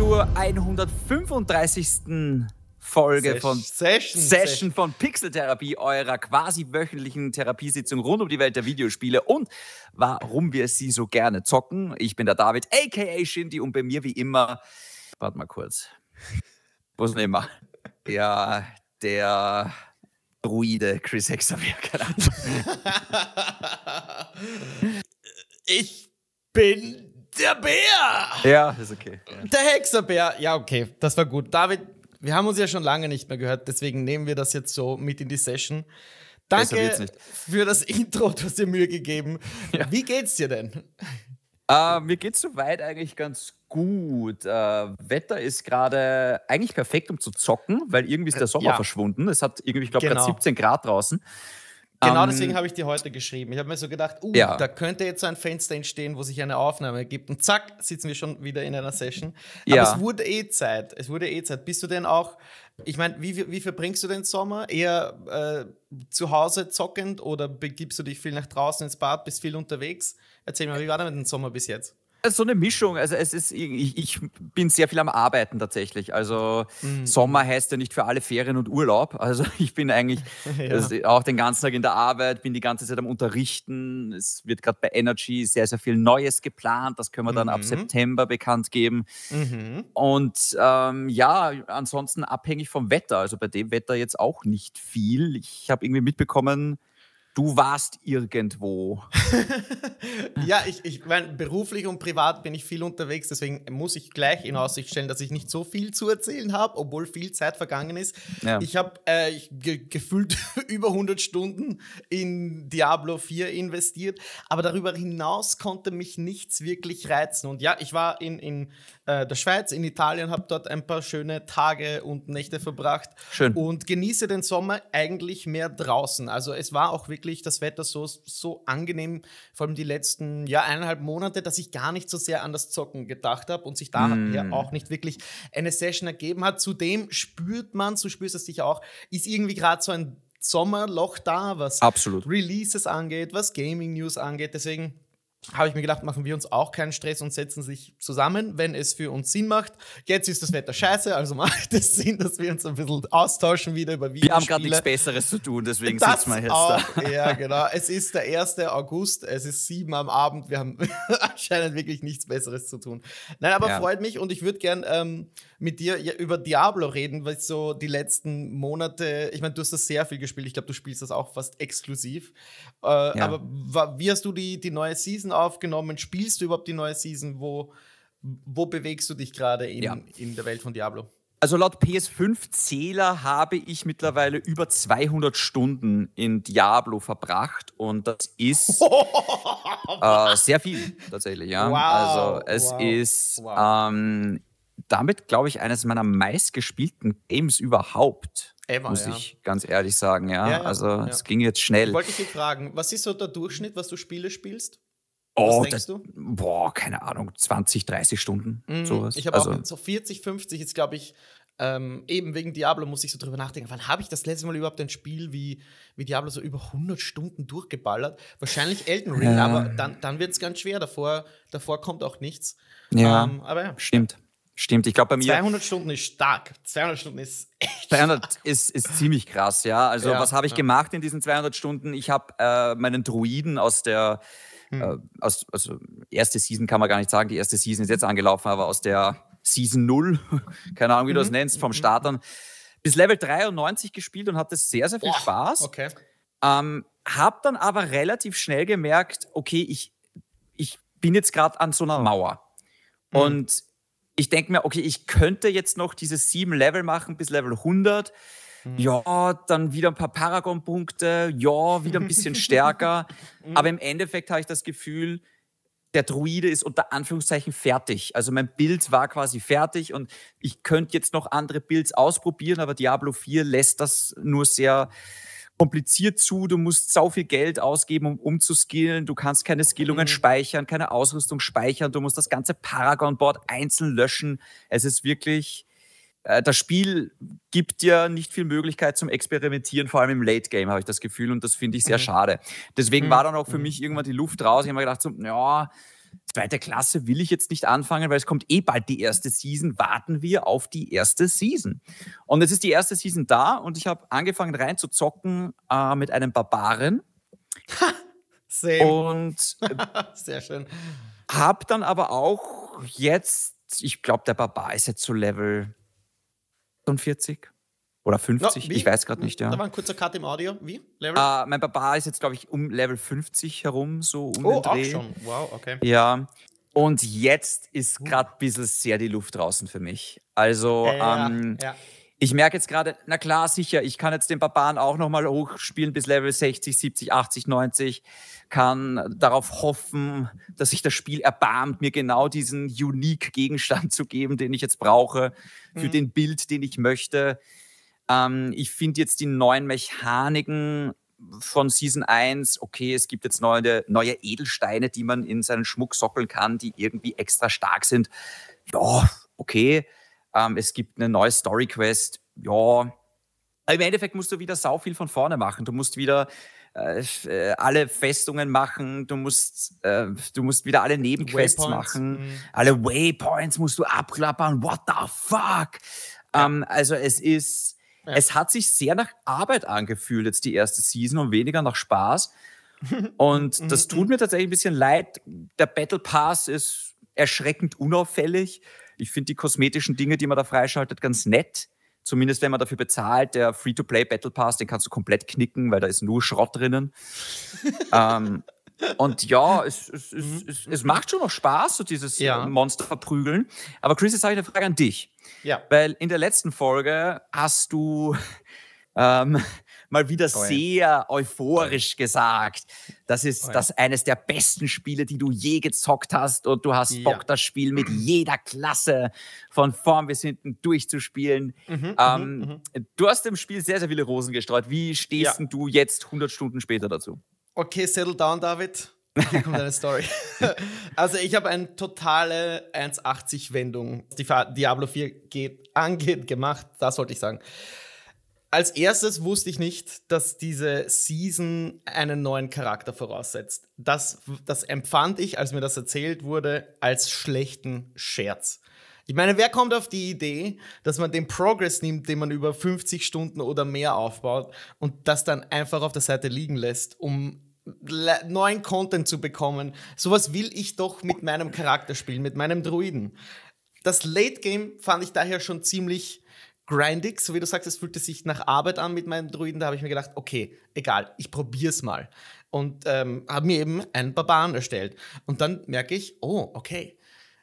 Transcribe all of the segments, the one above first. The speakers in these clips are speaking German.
zur 135. Folge Ses- von Session, Session von Pixeltherapie, eurer quasi wöchentlichen Therapiesitzung rund um die Welt der Videospiele und warum wir sie so gerne zocken. Ich bin der David, aka Shindy, und bei mir wie immer, warte mal kurz, wo ist denn immer? Ja, der Druide Chris Hexavier, keine Ahnung. Ich bin der Bär. Ja, ist okay. Ja. Der Hexerbär. Ja, okay, das war gut. David, wir haben uns ja schon lange nicht mehr gehört, deswegen nehmen wir das jetzt so mit in die Session. Danke für das Intro, du hast dir Mühe gegeben. Wie geht's dir denn? Äh, mir geht es soweit eigentlich ganz gut. Äh, Wetter ist gerade eigentlich perfekt, um zu zocken, weil irgendwie ist der Sommer ja. verschwunden. Es hat irgendwie, ich glaube, Genau. gerade 17 Grad draußen. Genau Ähm, deswegen habe ich dir heute geschrieben. Ich habe mir so gedacht, uh, Ja. da könnte jetzt so ein Fenster entstehen, wo sich eine Aufnahme gibt. Und zack, sitzen wir schon wieder in einer Session. Ja. Aber es wurde eh Zeit. Es wurde eh Zeit. Bist du denn auch, ich meine, wie, wie verbringst du den Sommer? Eher äh, zu Hause zockend oder begibst du dich viel nach draußen ins Bad, bist viel unterwegs? Erzähl mal, wie war denn der Sommer bis jetzt? So eine Mischung. Also es ist, ich, ich bin sehr viel am Arbeiten tatsächlich. Also Mhm. Sommer heißt ja nicht für alle Ferien und Urlaub. Also ich bin eigentlich Ja. also auch den ganzen Tag in der Arbeit, bin die ganze Zeit am Unterrichten. Es wird gerade bei Energy sehr, sehr viel Neues geplant. Das können wir dann ab Mhm. September bekannt geben. Mhm. Und ähm, ja, ansonsten abhängig vom Wetter. Also bei dem Wetter jetzt auch nicht viel. Ich habe irgendwie mitbekommen, du warst irgendwo. Ja, ich, ich meine, beruflich und privat bin ich viel unterwegs, deswegen muss ich gleich in Aussicht stellen, dass ich nicht so viel zu erzählen habe, obwohl viel Zeit vergangen ist. Ja. Ich habe äh, ge gefühlt über 100 Stunden in Diablo 4 investiert, aber darüber hinaus konnte mich nichts wirklich reizen. Und ja, ich war in, in äh, der Schweiz, in Italien, habe dort ein paar schöne Tage und Nächte verbracht Schön. und genieße den Sommer eigentlich mehr draußen. Also es war auch wirklich das Wetter so, so angenehm, vor allem die letzten ja, eineinhalb Monate, dass ich gar nicht so sehr an das Zocken gedacht habe und sich daher Mm. auch nicht wirklich eine Session ergeben hat. Zudem spürt man, so spürst du es sicher auch, ist irgendwie gerade so ein Sommerloch da, was Absolut. Releases angeht, was Gaming News angeht. Deswegen habe ich mir gedacht, machen wir uns auch keinen Stress und setzen sich zusammen, wenn es für uns Sinn macht. Jetzt ist das Wetter scheiße, also macht es Sinn, dass wir uns ein bisschen austauschen wieder über Wir haben gerade Videospiele. nichts Besseres zu tun, deswegen Das sitzen wir jetzt auch, da. ja, genau. Es ist der 1. August, es ist 7 am Abend. Wir haben anscheinend wirklich nichts Besseres zu tun. Nein, aber Ja. freut mich und ich würde gern ähm, mit dir ja, über Diablo reden, weil so die letzten Monate, ich meine, du hast das sehr viel gespielt. Ich glaube, du spielst das auch fast exklusiv. Äh, Aber wa- wie hast du die, die neue Season aufgenommen? Spielst du überhaupt die neue Season? Wo, wo bewegst du dich gerade in, Ja. in der Welt von Diablo? Also laut PS5-Zähler habe ich mittlerweile über 200 Stunden in Diablo verbracht und das ist äh, sehr viel tatsächlich. Ja? Wow, also es wow, ist wow. ähm, damit, glaube ich, eines meiner meistgespielten Games überhaupt. Ever, muss ja. ich ganz ehrlich sagen. Ja, Ja, ja, also es ging jetzt schnell. Wollte ich dich fragen, was ist so der Durchschnitt, was du Spiele spielst? Oh, was denkst das, du? boah, keine Ahnung, 20, 30 Stunden, Mhm. sowas. Ich habe also, auch so 40, 50 jetzt, glaube ich, ähm, eben wegen Diablo muss ich so drüber nachdenken. Wann habe ich das letzte Mal überhaupt ein Spiel wie, wie Diablo so über 100 Stunden durchgeballert? Wahrscheinlich Elden Ring, Ja. aber dann, dann wird es ganz schwer. Davor, davor kommt auch nichts. ja, Ähm, aber ja, stimmt. Stimmt, ich glaube bei mir 200 Stunden ist stark. 200 Stunden ist echt 200 ist, ist ziemlich krass, ja. Also, Ja, was habe ich ja. gemacht in diesen 200 Stunden? Ich habe äh, meinen Druiden aus der, Hm. äh, aus, also, erste Season kann man gar nicht sagen, die erste Season ist jetzt angelaufen, aber aus der Season 0, keine Ahnung, wie du das Mhm, nennst, vom Start an, bis Level 93 gespielt und hatte sehr, sehr viel Boah, Spaß. Okay. Ähm, hab dann aber relativ schnell gemerkt, okay, ich, ich bin jetzt gerade an so einer Mauer. Mhm. Und ich denke mir, okay, ich könnte jetzt noch diese sieben Level machen bis Level 100. Mhm. Ja, dann wieder ein paar Paragon-Punkte, ja, wieder ein bisschen stärker. Mhm. Aber im Endeffekt habe ich das Gefühl, der Druide ist unter Anführungszeichen fertig. Also mein Bild war quasi fertig und ich könnte jetzt noch andere Builds ausprobieren, aber Diablo 4 lässt das nur sehr kompliziert zu. Du musst sau viel Geld ausgeben, um umzuskillen. Du kannst keine Skillungen Mhm. speichern, keine Ausrüstung speichern. Du musst das ganze Paragon-Board einzeln löschen. Es ist wirklich, das Spiel gibt dir nicht viel Möglichkeit zum Experimentieren, vor allem im Late Game habe ich das Gefühl und das finde ich sehr Mhm. schade. Deswegen Mhm. war dann auch für Mhm. mich irgendwann die Luft raus. Ich habe mir gedacht, so, ja, zweite Klasse will ich jetzt nicht anfangen, weil es kommt eh bald die erste Season. Warten wir auf die erste Season. Und es ist die erste Season da und ich habe angefangen rein zu zocken äh, mit einem Barbaren. Same. Und sehr schön. Hab dann aber auch jetzt, ich glaube, der Barbar ist jetzt so Level 45 oder 50, no, ich weiß gerade nicht. Ja. Da war ein kurzer Cut im Audio. Wie? Level? Uh, mein Barbar ist jetzt, glaube ich, um Level 50 herum, so um oh, den Dreh. auch schon. Wow, okay. Ja. Und jetzt ist gerade ein bisschen sehr die Luft draußen für mich. Also, äh, ähm, ja. Ich merke jetzt gerade, na klar, sicher, ich kann jetzt den Barbaren auch nochmal hochspielen bis Level 60, 70, 80, 90 kann darauf hoffen, dass sich das Spiel erbarmt, mir genau diesen unique Gegenstand zu geben, den ich jetzt brauche, für mhm. den Bild, den ich möchte. Ähm, ich finde jetzt die neuen Mechaniken von Season 1, okay, es gibt jetzt neue, neue Edelsteine, die man in seinen Schmuck sockeln kann, die irgendwie extra stark sind. Ja, okay. Ähm, es gibt eine neue Story Quest. Ja. im Endeffekt musst du wieder sau viel von vorne machen. Du musst wieder äh, äh, alle Festungen machen, du musst, äh, du musst wieder alle Nebenquests Waypoints. machen, mhm. alle Waypoints musst du abklappern, what the fuck? Ja. Ähm, also es ist, ja. es hat sich sehr nach Arbeit angefühlt, jetzt die erste Season und weniger nach Spaß. Und das tut mir tatsächlich ein bisschen leid. Der Battle Pass ist erschreckend unauffällig. Ich finde die kosmetischen Dinge, die man da freischaltet, ganz nett. Zumindest wenn man dafür bezahlt, der Free-to-Play Battle Pass, den kannst du komplett knicken, weil da ist nur Schrott drinnen. ähm, und ja, es, es, es, es, es macht schon noch Spaß, so dieses ja. Monster verprügeln. Aber Chris, jetzt habe ich eine Frage an dich. Ja. Weil in der letzten Folge hast du ähm, mal wieder oh, sehr euphorisch gesagt. Das ist oh, das eines der besten Spiele, die du je gezockt hast und du hast Bock, das Spiel mit jeder Klasse von vorn bis hinten durchzuspielen. Mhm, mhm ähm, mhm. Du hast dem Spiel sehr, sehr viele Rosen gestreut. Wie stehst du jetzt 100 Stunden später dazu? Okay, settle down, David. Hier kommt eine Story. also ich habe eine totale 1,80-Wendung, die Diablo 4 geht, angeht, gemacht. Das wollte ich sagen. Als erstes wusste ich nicht, dass diese Season einen neuen Charakter voraussetzt. Das, das empfand ich, als mir das erzählt wurde, als schlechten Scherz. Ich meine, wer kommt auf die Idee, dass man den Progress nimmt, den man über 50 Stunden oder mehr aufbaut und das dann einfach auf der Seite liegen lässt, um neuen Content zu bekommen? Sowas will ich doch mit meinem Charakter spielen, mit meinem Druiden. Das Late Game fand ich daher schon ziemlich grindig, so wie du sagst, es fühlte sich nach Arbeit an mit meinem Druiden. Da habe ich mir gedacht, okay, egal, ich probiere es mal. Und ähm, habe mir eben einen Barbaren erstellt. Und dann merke ich, oh, okay,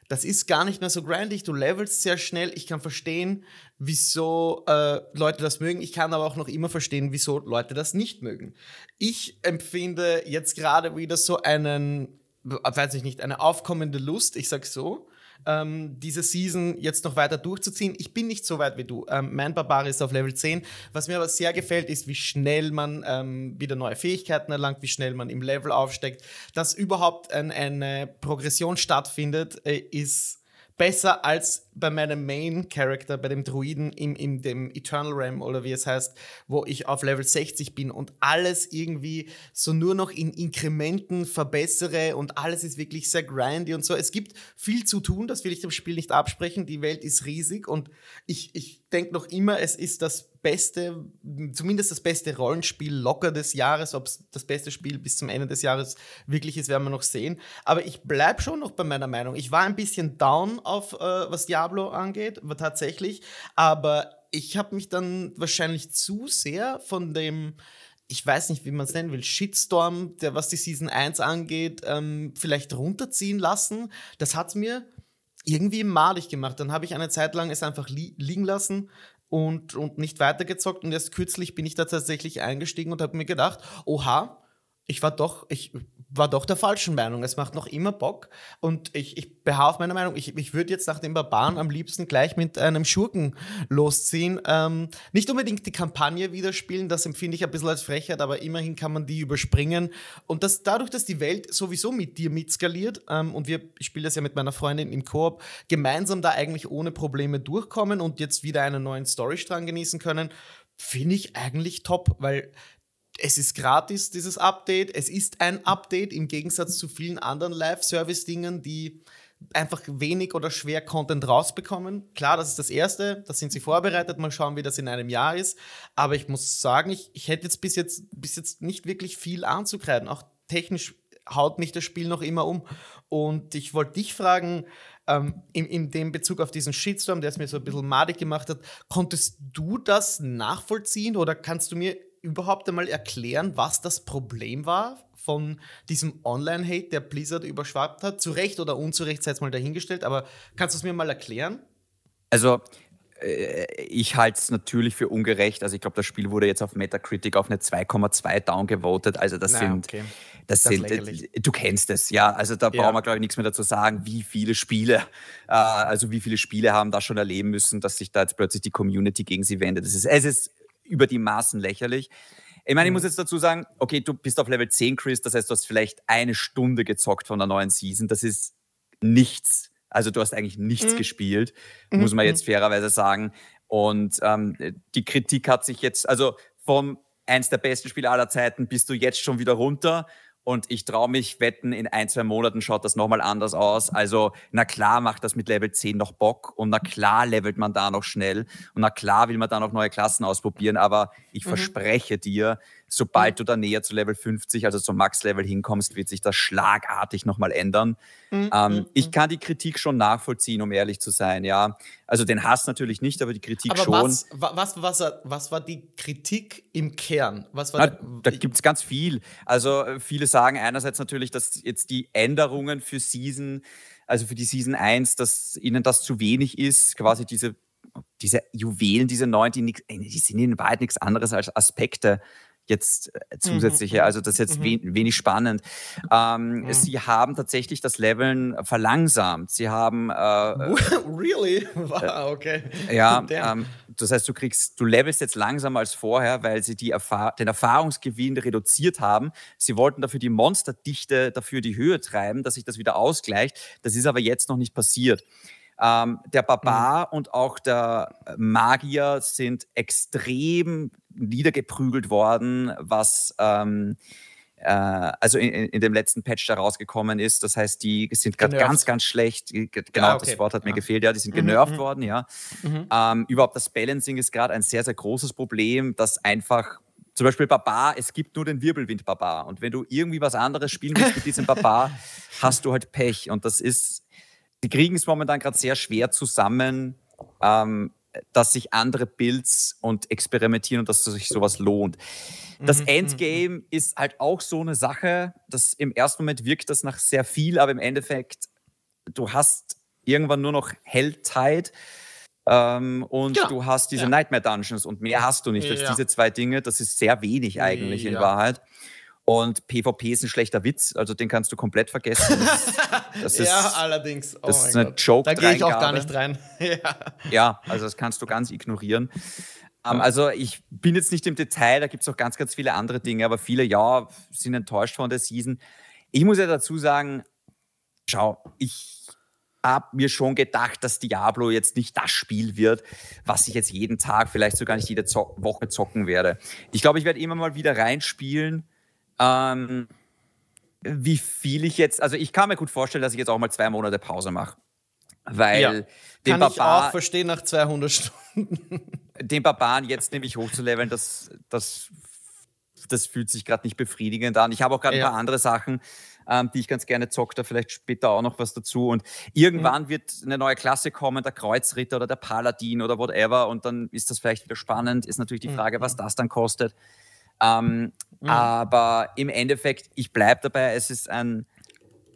das ist gar nicht mehr so grindig. Du levelst sehr schnell. Ich kann verstehen, wieso äh, Leute das mögen. Ich kann aber auch noch immer verstehen, wieso Leute das nicht mögen. Ich empfinde jetzt gerade wieder so einen, weiß ich nicht, eine aufkommende Lust, ich sag so, ähm, diese Season jetzt noch weiter durchzuziehen. Ich bin nicht so weit wie du. Ähm, mein Barbar ist auf Level 10. Was mir aber sehr gefällt, ist, wie schnell man ähm, wieder neue Fähigkeiten erlangt, wie schnell man im Level aufsteckt. Dass überhaupt ein, eine Progression stattfindet, äh, ist besser als bei meinem Main Character, bei dem Druiden im, in dem Eternal Realm oder wie es heißt, wo ich auf Level 60 bin und alles irgendwie so nur noch in Inkrementen verbessere und alles ist wirklich sehr grindy und so. Es gibt viel zu tun, das will ich dem Spiel nicht absprechen. Die Welt ist riesig und ich, ich denke noch immer, es ist das beste, zumindest das beste Rollenspiel locker des Jahres. Ob es das beste Spiel bis zum Ende des Jahres wirklich ist, werden wir noch sehen. Aber ich bleibe schon noch bei meiner Meinung. Ich war ein bisschen down auf, äh, was Diablo angeht, war tatsächlich. Aber ich habe mich dann wahrscheinlich zu sehr von dem ich weiß nicht, wie man es nennen will, Shitstorm, der was die Season 1 angeht, ähm, vielleicht runterziehen lassen. Das hat mir irgendwie malig gemacht. Dann habe ich eine Zeit lang es einfach li liegen lassen, und, und nicht weitergezockt. Und erst kürzlich bin ich da tatsächlich eingestiegen und habe mir gedacht, oha, ich war doch, ich war doch der falschen Meinung. Es macht noch immer Bock. Und ich, ich beharre auf meiner Meinung. Ich, ich würde jetzt nach dem Barbaren am liebsten gleich mit einem Schurken losziehen. Ähm, nicht unbedingt die Kampagne wieder spielen, das empfinde ich ein bisschen als Frechheit, aber immerhin kann man die überspringen. Und das, dadurch, dass die Welt sowieso mit dir mitskaliert ähm, und wir, ich spiele das ja mit meiner Freundin im Koop, gemeinsam da eigentlich ohne Probleme durchkommen und jetzt wieder einen neuen Storystrang genießen können, finde ich eigentlich top, weil es ist gratis, dieses Update. Es ist ein Update im Gegensatz zu vielen anderen Live-Service-Dingen, die einfach wenig oder schwer Content rausbekommen. Klar, das ist das Erste, da sind sie vorbereitet, mal schauen, wie das in einem Jahr ist. Aber ich muss sagen, ich, ich hätte jetzt bis, jetzt bis jetzt nicht wirklich viel anzukreiden. Auch technisch haut mich das Spiel noch immer um. Und ich wollte dich fragen, ähm, in, in dem Bezug auf diesen Shitstorm, der es mir so ein bisschen madig gemacht hat, konntest du das nachvollziehen oder kannst du mir überhaupt einmal erklären, was das Problem war von diesem Online-Hate, der Blizzard überschwappt hat? Zu Recht oder unzurecht, sei es mal dahingestellt, aber kannst du es mir mal erklären? Also, äh, ich halte es natürlich für ungerecht. Also ich glaube, das Spiel wurde jetzt auf Metacritic auf eine 2,2 downgevotet. Also das Na, sind, okay. das, das sind, äh, du kennst es, ja. Also da ja. brauchen wir glaube ich nichts mehr dazu sagen, wie viele Spiele, äh, also wie viele Spiele haben da schon erleben müssen, dass sich da jetzt plötzlich die Community gegen sie wendet. Ist, es ist über die Maßen lächerlich. Ich meine, ich muss mhm. jetzt dazu sagen, okay, du bist auf Level 10, Chris, das heißt, du hast vielleicht eine Stunde gezockt von der neuen Season. Das ist nichts. Also du hast eigentlich nichts mhm. gespielt, mhm. muss man jetzt mhm. fairerweise sagen. Und ähm, die Kritik hat sich jetzt, also vom eins der besten Spiele aller Zeiten bist du jetzt schon wieder runter. Und ich traue mich wetten, in ein, zwei Monaten schaut das nochmal anders aus. Also, na klar macht das mit Level 10 noch Bock und na klar levelt man da noch schnell und na klar will man da noch neue Klassen ausprobieren. Aber ich mhm. verspreche dir, sobald mhm. du da näher zu Level 50, also zum Max-Level hinkommst, wird sich das schlagartig nochmal ändern. Mhm. Ähm, mhm. ich kann die Kritik schon nachvollziehen, um ehrlich zu sein, ja. Also den Hass natürlich nicht, aber die Kritik aber schon. Was, was, was, was, war die Kritik im Kern? Was war Na, da gibt es ganz viel. Also äh, viele sagen einerseits natürlich, dass jetzt die Änderungen für Season, also für die Season 1, dass ihnen das zu wenig ist, quasi diese diese Juwelen, diese neuen, die, nix, die sind in Wahrheit nichts anderes als Aspekte jetzt äh, mhm, zusätzliche. Mhm. Also das ist jetzt mhm. wenig spannend. Ähm, mhm. Sie haben tatsächlich das Leveln verlangsamt. Sie haben äh, really? Wow, okay. Ja, ähm, das heißt, du kriegst, du levelst jetzt langsamer als vorher, weil sie die Erfahr den Erfahrungsgewinn reduziert haben. Sie wollten dafür die Monsterdichte dafür die Höhe treiben, dass sich das wieder ausgleicht. Das ist aber jetzt noch nicht passiert. Ähm, der Barbar mhm. und auch der Magier sind extrem niedergeprügelt worden, was ähm, äh, also in, in, dem letzten Patch da rausgekommen ist. Das heißt, die sind gerade ganz, ganz schlecht. Genau, ah, okay. das Wort hat mir ja. gefehlt. Ja, die sind mhm, genervt mhm. worden. Ja, mhm. ähm, überhaupt das Balancing ist gerade ein sehr, sehr großes Problem, das einfach zum Beispiel Barbar, es gibt nur den Wirbelwind Barbar. Und wenn du irgendwie was anderes spielen willst mit diesem Barbar, hast du halt Pech. Und das ist, die kriegen es momentan gerade sehr schwer zusammen, ähm, dass sich andere Builds und experimentieren und dass sich sowas lohnt. Das mhm, mhm, Endgame mhm. ist halt auch so eine Sache, dass im ersten Moment wirkt das nach sehr viel, aber im Endeffekt, du hast irgendwann nur noch Helltide ähm, und ja, du hast diese ja. Nightmare Dungeons und mehr hast du nicht als ja. diese zwei Dinge. Das ist sehr wenig eigentlich in Wahrheit. Und PvP ist ein schlechter Witz, also den kannst du komplett vergessen. Das, das ja, allerdings. Oh das ist eine joke Da gehe ich auch gar nicht rein. ja. ja, also das kannst du ganz ignorieren. Um, ähm, also ich bin jetzt nicht im Detail, da gibt es auch ganz, ganz viele andere Dinge, aber viele, ja, sind enttäuscht von der Season. Ich muss ja dazu sagen, schau, ich habe mir schon gedacht, dass Diablo jetzt nicht das Spiel wird, was ich jetzt jeden Tag, vielleicht sogar nicht jede Zo Woche zocken werde. Ich glaube, ich werde immer mal wieder reinspielen ähm, wie viel ich jetzt, also ich kann mir gut vorstellen, dass ich jetzt auch mal zwei Monate Pause mache. Weil ja, den kann Barbar, ich auch verstehen nach 200 Stunden. Den Barbaren jetzt nämlich hochzuleveln, das, das, das fühlt sich gerade nicht befriedigend an. Ich habe auch gerade ja. ein paar andere Sachen, ähm, die ich ganz gerne zocke, da vielleicht später auch noch was dazu. Und irgendwann mhm. wird eine neue Klasse kommen, der Kreuzritter oder der Paladin oder whatever. Und dann ist das vielleicht wieder spannend. Ist natürlich die mhm, Frage, was mhm. das dann kostet. Ähm, mhm. Aber im Endeffekt, ich bleibe dabei, es ist ein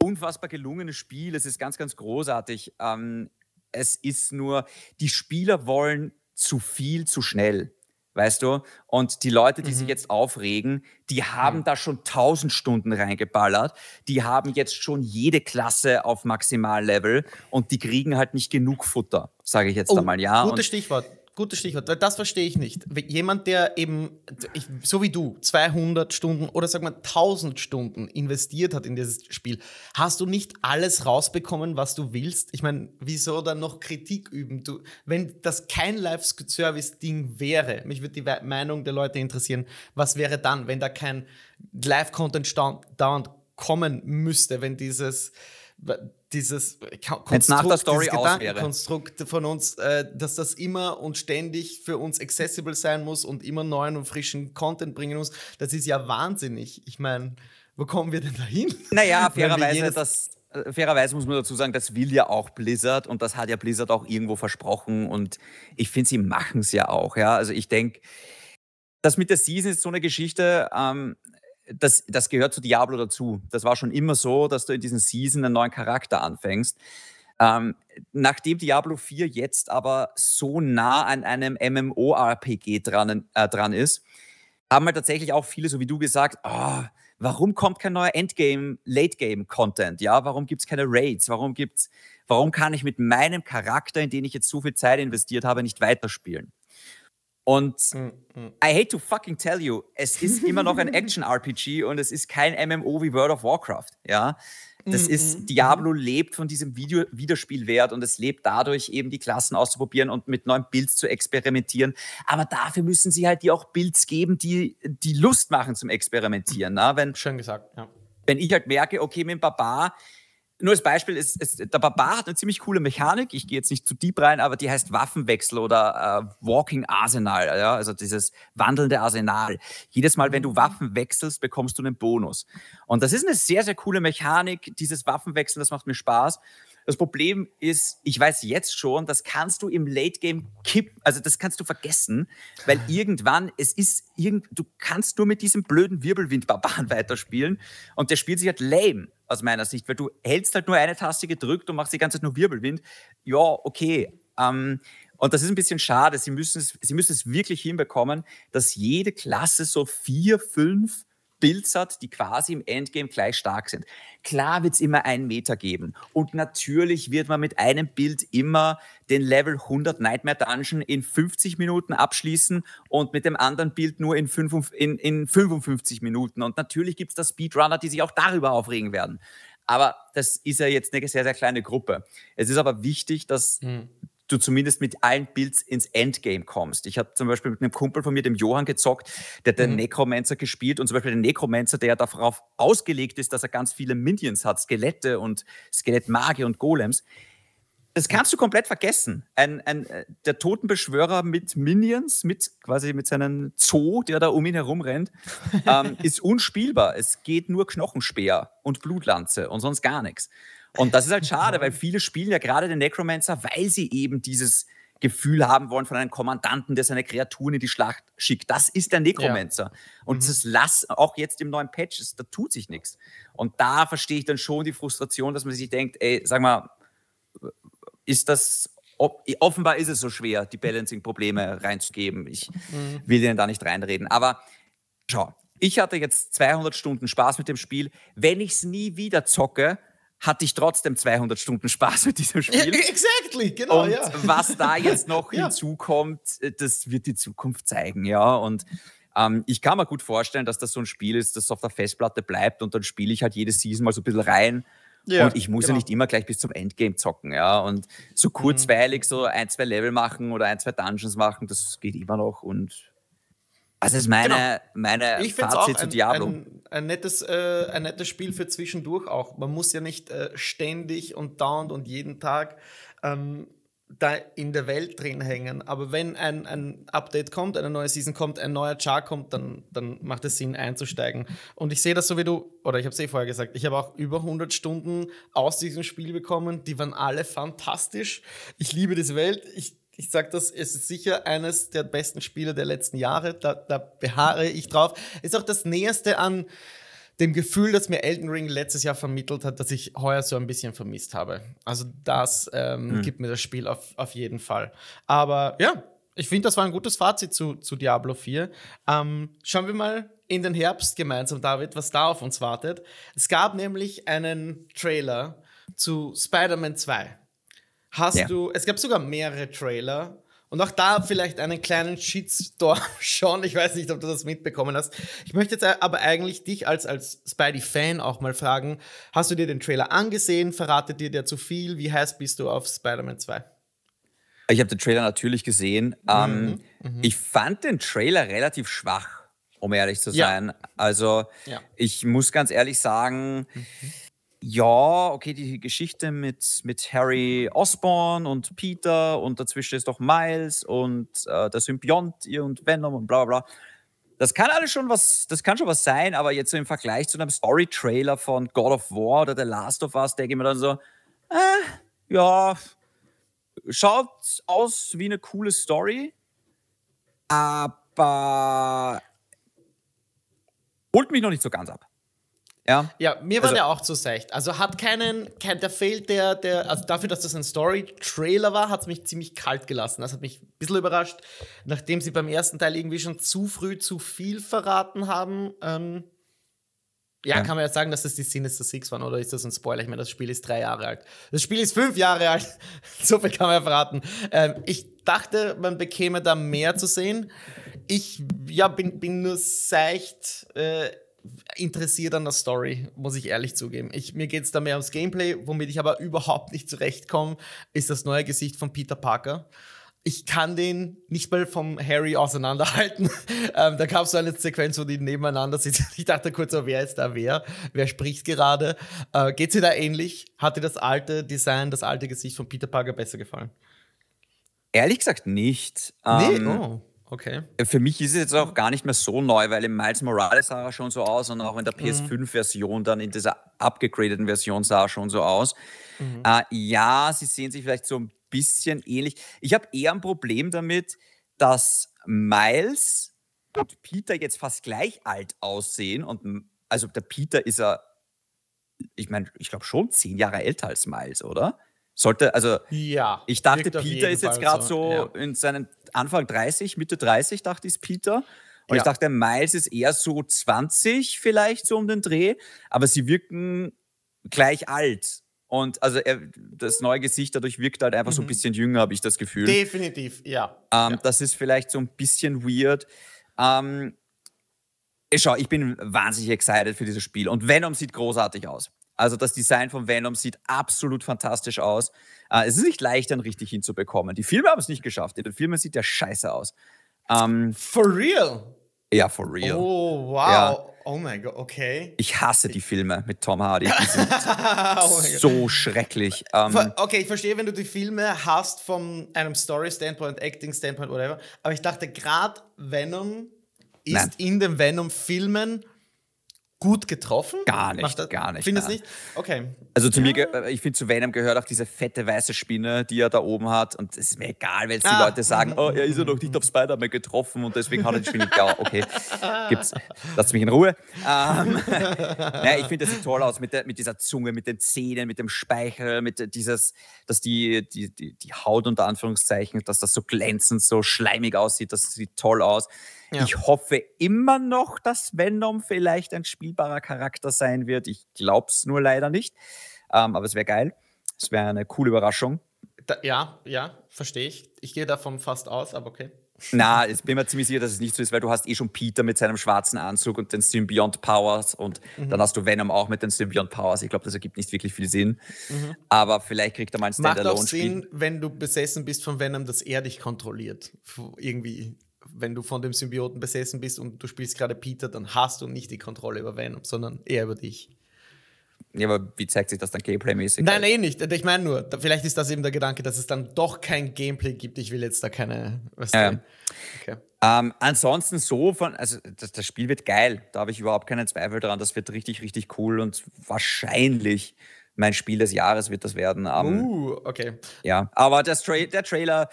unfassbar gelungenes Spiel, es ist ganz, ganz großartig. Ähm, es ist nur, die Spieler wollen zu viel, zu schnell. Weißt du? Und die Leute, die mhm. sich jetzt aufregen, die haben mhm. da schon tausend Stunden reingeballert. Die haben jetzt schon jede Klasse auf Maximallevel und die kriegen halt nicht genug Futter, sage ich jetzt oh, einmal. Ja, gutes Stichwort. Gutes Stichwort, weil das verstehe ich nicht. Jemand, der eben, ich, so wie du, 200 Stunden oder sag mal 1000 Stunden investiert hat in dieses Spiel, hast du nicht alles rausbekommen, was du willst? Ich meine, wieso dann noch Kritik üben? Du, wenn das kein Live-Service-Ding wäre, mich würde die Meinung der Leute interessieren, was wäre dann, wenn da kein Live-Content dauernd kommen müsste, wenn dieses dieses Konstrukt, nach der Story Gedankenkonstrukt von uns, äh, dass das immer und ständig für uns accessible sein muss und immer neuen und frischen Content bringen muss, das ist ja wahnsinnig. Ich meine, wo kommen wir denn dahin? Naja, fairerweise, das, äh, fairerweise muss man dazu sagen, das will ja auch Blizzard und das hat ja Blizzard auch irgendwo versprochen und ich finde, sie machen es ja auch. Ja? Also ich denke, das mit der Season ist so eine Geschichte. Ähm, das, das gehört zu Diablo dazu. Das war schon immer so, dass du in diesen Season einen neuen Charakter anfängst. Ähm, nachdem Diablo 4 jetzt aber so nah an einem MMORPG dran, äh, dran ist, haben halt tatsächlich auch viele, so wie du gesagt, oh, warum kommt kein neuer Endgame, Late-Game-Content? Ja, warum gibt es keine Raids? Warum gibt's, warum kann ich mit meinem Charakter, in den ich jetzt so viel Zeit investiert habe, nicht weiterspielen? Und mm, mm. I hate to fucking tell you, es ist immer noch ein Action-RPG und es ist kein MMO wie World of Warcraft. Ja, das mm, ist, Diablo lebt von diesem Video Wiederspielwert und es lebt dadurch eben die Klassen auszuprobieren und mit neuen Builds zu experimentieren. Aber dafür müssen sie halt dir auch Builds geben, die, die Lust machen zum Experimentieren. Na? Wenn, Schön gesagt, ja. Wenn ich halt merke, okay, mit dem Barbar, nur als Beispiel, ist, ist, der Barbar hat eine ziemlich coole Mechanik. Ich gehe jetzt nicht zu deep rein, aber die heißt Waffenwechsel oder äh, Walking Arsenal, ja? also dieses wandelnde Arsenal. Jedes Mal, wenn du Waffen wechselst, bekommst du einen Bonus. Und das ist eine sehr, sehr coole Mechanik, dieses Waffenwechsel, das macht mir Spaß. Das Problem ist, ich weiß jetzt schon, das kannst du im Late Game kippen, also das kannst du vergessen, weil irgendwann, es ist, irgend, du kannst nur mit diesem blöden Wirbelwind-Barbaren weiterspielen und der spielt sich halt lame aus meiner Sicht, weil du hältst halt nur eine Taste gedrückt und machst die ganze Zeit nur Wirbelwind. Ja, okay. Ähm, und das ist ein bisschen schade. Sie müssen, es, sie müssen es wirklich hinbekommen, dass jede Klasse so vier, fünf Builds hat, die quasi im Endgame gleich stark sind. Klar wird es immer einen Meter geben. Und natürlich wird man mit einem Bild immer den Level 100 Nightmare Dungeon in 50 Minuten abschließen und mit dem anderen Bild nur in, 5, in, in 55 Minuten. Und natürlich gibt es da Speedrunner, die sich auch darüber aufregen werden. Aber das ist ja jetzt eine sehr, sehr kleine Gruppe. Es ist aber wichtig, dass mhm du zumindest mit allen Builds ins Endgame kommst. Ich habe zum Beispiel mit einem Kumpel von mir, dem Johann, gezockt, der den mhm. Necromancer gespielt und zum Beispiel den Necromancer, der ja darauf ausgelegt ist, dass er ganz viele Minions hat, Skelette und Skelettmagier und Golems. Das kannst du komplett vergessen. Ein, ein, äh, der Totenbeschwörer mit Minions, mit quasi mit seinem Zoo, der da um ihn herum rennt, ähm, ist unspielbar. Es geht nur Knochenspeer und Blutlanze und sonst gar nichts. Und das ist halt schade, weil viele spielen ja gerade den Necromancer, weil sie eben dieses Gefühl haben wollen von einem Kommandanten, der seine Kreaturen in die Schlacht schickt. Das ist der Necromancer. Ja. Und mhm. das Lass, auch jetzt im neuen Patch, da tut sich nichts. Und da verstehe ich dann schon die Frustration, dass man sich denkt, ey, sag mal, ist das offenbar ist es so schwer, die Balancing-Probleme reinzugeben. Ich mhm. will denen da nicht reinreden. Aber schau, ich hatte jetzt 200 Stunden Spaß mit dem Spiel. Wenn ich es nie wieder zocke, hatte ich trotzdem 200 Stunden Spaß mit diesem Spiel. Exactly, genau. Und ja. was da jetzt noch ja. hinzukommt, äh, das wird die Zukunft zeigen, ja. Und ähm, ich kann mir gut vorstellen, dass das so ein Spiel ist, das auf der Festplatte bleibt und dann spiele ich halt jede Season mal so ein bisschen rein. Ja, und ich muss genau. ja nicht immer gleich bis zum Endgame zocken, ja. Und so mhm. kurzweilig so ein, zwei Level machen oder ein, zwei Dungeons machen, das geht immer noch und also ist meine, genau. meine ich Fazit zu Diablo. Ein, ein, nettes, äh, ein nettes Spiel für zwischendurch auch. Man muss ja nicht äh, ständig und dauernd und jeden Tag ähm, da in der Welt drin hängen. Aber wenn ein, ein Update kommt, eine neue Season kommt, ein neuer Char kommt, dann, dann macht es Sinn einzusteigen. Und ich sehe das so wie du, oder ich habe es eh vorher gesagt, ich habe auch über 100 Stunden aus diesem Spiel bekommen. Die waren alle fantastisch. Ich liebe diese Welt. Ich ich sage das, es ist sicher eines der besten Spiele der letzten Jahre. Da, da beharre ich drauf. Ist auch das Näherste an dem Gefühl, das mir Elden Ring letztes Jahr vermittelt hat, dass ich heuer so ein bisschen vermisst habe. Also das ähm, mhm. gibt mir das Spiel auf, auf jeden Fall. Aber ja, ich finde, das war ein gutes Fazit zu, zu Diablo 4. Ähm, schauen wir mal in den Herbst gemeinsam, David, was da auf uns wartet. Es gab nämlich einen Trailer zu Spider-Man 2. Hast ja. du, es gab sogar mehrere Trailer Und auch da vielleicht einen kleinen Shitstorm schon. Ich weiß nicht, ob du das mitbekommen hast. Ich möchte jetzt aber eigentlich dich als, als Spidey-Fan auch mal fragen: Hast du dir den Trailer angesehen? Verratet dir der zu viel? Wie heiß bist du auf Spider-Man 2? Ich habe den Trailer natürlich gesehen. Ähm, mhm, ähm, ich fand den Trailer relativ schwach, um ehrlich zu sein. Ja. Also, ja. ich muss ganz ehrlich sagen, mhm. Ja, okay, die Geschichte mit, mit Harry Osborn und Peter und dazwischen ist doch Miles und äh, der Symbiont und Venom und bla bla. Das kann alles schon was, das kann schon was sein, aber jetzt so im Vergleich zu einem Story-Trailer von God of War oder The Last of Us, denke ich mir dann so, äh, ja, schaut aus wie eine coole Story, aber holt mich noch nicht so ganz ab. Ja, ja mir war also, der auch zu seicht. Also hat keinen, kein, der fehlt der, der, also dafür, dass das ein Story-Trailer war, hat es mich ziemlich kalt gelassen. Das hat mich ein bisschen überrascht, nachdem sie beim ersten Teil irgendwie schon zu früh zu viel verraten haben. Ähm, ja, ja, kann man ja sagen, dass das die Sinister Six waren, oder ist das ein Spoiler? Ich meine, das Spiel ist drei Jahre alt. Das Spiel ist fünf Jahre alt. so viel kann man ja verraten. Ähm, ich dachte, man bekäme da mehr zu sehen. Ich ja, bin, bin nur seicht. Äh, interessiert an der Story, muss ich ehrlich zugeben. Ich, mir geht es da mehr ums Gameplay, womit ich aber überhaupt nicht zurechtkomme, ist das neue Gesicht von Peter Parker. Ich kann den nicht mal vom Harry auseinanderhalten. ähm, da gab es so eine Sequenz, wo die nebeneinander sitzen. Ich dachte kurz, oh, wer ist da wer? Wer spricht gerade? Äh, geht sie da ähnlich? Hat dir das alte Design, das alte Gesicht von Peter Parker besser gefallen? Ehrlich gesagt nicht. Nee, ähm, oh. Okay. Für mich ist es jetzt auch gar nicht mehr so neu, weil im Miles Morales sah er schon so aus und auch in der PS5-Version, dann in dieser abgegradeten Version sah er schon so aus. Mhm. Äh, ja, sie sehen sich vielleicht so ein bisschen ähnlich. Ich habe eher ein Problem damit, dass Miles und Peter jetzt fast gleich alt aussehen. Und also der Peter ist er, ich meine, ich glaube schon zehn Jahre älter als Miles, oder? Sollte, also, ja, ich dachte, Peter ist jetzt gerade so, so ja. in seinen Anfang 30, Mitte 30, dachte ich, ist Peter. Und ja. ich dachte, Miles ist eher so 20 vielleicht so um den Dreh, aber sie wirken gleich alt. Und also er, das neue Gesicht dadurch wirkt halt einfach mhm. so ein mhm. bisschen jünger, habe ich das Gefühl. Definitiv, ja. Ähm, ja. Das ist vielleicht so ein bisschen weird. Ähm, schau, ich bin wahnsinnig excited für dieses Spiel. Und Venom sieht großartig aus. Also das Design von Venom sieht absolut fantastisch aus. Äh, es ist nicht leicht, dann richtig hinzubekommen. Die Filme haben es nicht geschafft. In den Filmen sieht der scheiße aus. Ähm, for real? Ja, for real. Oh, wow. Ja. Oh mein Gott, okay. Ich hasse die Filme mit Tom Hardy. Die sind oh so schrecklich. Ähm, okay, ich verstehe, wenn du die Filme hast von einem Story-Standpoint, Acting-Standpoint, whatever. Aber ich dachte, gerade Venom ist Nein. in den Venom-Filmen gut getroffen? Gar nicht, das, gar nicht. Findest du nicht? Okay. Also zu ja. mir, ich finde, zu Venom gehört auch diese fette weiße Spinne, die er da oben hat. Und es ist mir egal, wenn die ah. Leute sagen, oh, er ist ja noch nicht auf Spider-Man getroffen und deswegen hat er die Spinne. Ja, okay, gibt's. Lasst mich in Ruhe. Ähm, naja, ich finde, das sieht toll aus mit, der, mit dieser Zunge, mit den Zähnen, mit dem Speichel, mit dieses, dass die, die, die, die Haut unter Anführungszeichen, dass das so glänzend, so schleimig aussieht. Das sieht toll aus. Ja. Ich hoffe immer noch, dass Venom vielleicht ein spielbarer Charakter sein wird. Ich glaube es nur leider nicht. Ähm, aber es wäre geil. Es wäre eine coole Überraschung. Da, ja, ja, verstehe ich. Ich gehe davon fast aus, aber okay. Na, ich bin mir ziemlich sicher, dass es nicht so ist, weil du hast eh schon Peter mit seinem schwarzen Anzug und den Symbiont Powers und mhm. dann hast du Venom auch mit den Symbiont Powers. Ich glaube, das ergibt nicht wirklich viel Sinn. Mhm. Aber vielleicht kriegt er mal ein Standalone-Spiel. Macht auch Sinn, wenn du besessen bist von Venom, dass er dich kontrolliert. Irgendwie wenn du von dem Symbioten besessen bist und du spielst gerade Peter, dann hast du nicht die Kontrolle über Venom, sondern eher über dich. Ja, aber wie zeigt sich das dann Gameplay-mäßig? Nein, eh nicht. Ich meine nur, vielleicht ist das eben der Gedanke, dass es dann doch kein Gameplay gibt. Ich will jetzt da keine. Was ja. Okay. Ähm, ansonsten so von, also das, das, Spiel wird geil. Da habe ich überhaupt keinen Zweifel daran. Das wird richtig, richtig cool und wahrscheinlich mein Spiel des Jahres wird das werden. Ähm, uh, okay. Ja, aber das Tra der Trailer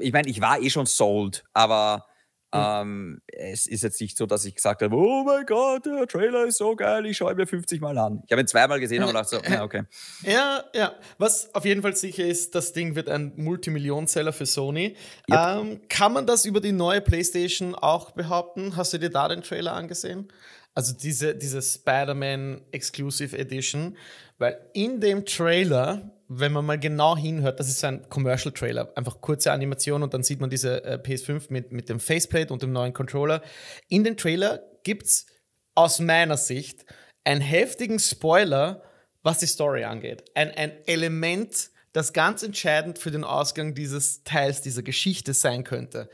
ich meine, ich war eh schon sold, aber hm. ähm, es ist jetzt nicht so, dass ich gesagt habe, oh mein Gott, der Trailer ist so geil, ich schaue mir 50 Mal an. Ich habe ihn zweimal gesehen und dachte so, ja, okay. Ja, ja. Was auf jeden Fall sicher ist, das Ding wird ein Multimillionenseller für Sony. Yep. Ähm, kann man das über die neue PlayStation auch behaupten? Hast du dir da den Trailer angesehen? Also diese, diese Spider-Man Exclusive Edition, weil in dem Trailer wenn man mal genau hinhört, das ist so ein Commercial-Trailer, einfach kurze Animation und dann sieht man diese äh, PS5 mit, mit dem Faceplate und dem neuen Controller. In den Trailer gibt es aus meiner Sicht einen heftigen Spoiler, was die Story angeht. Ein, ein Element, das ganz entscheidend für den Ausgang dieses Teils, dieser Geschichte sein könnte.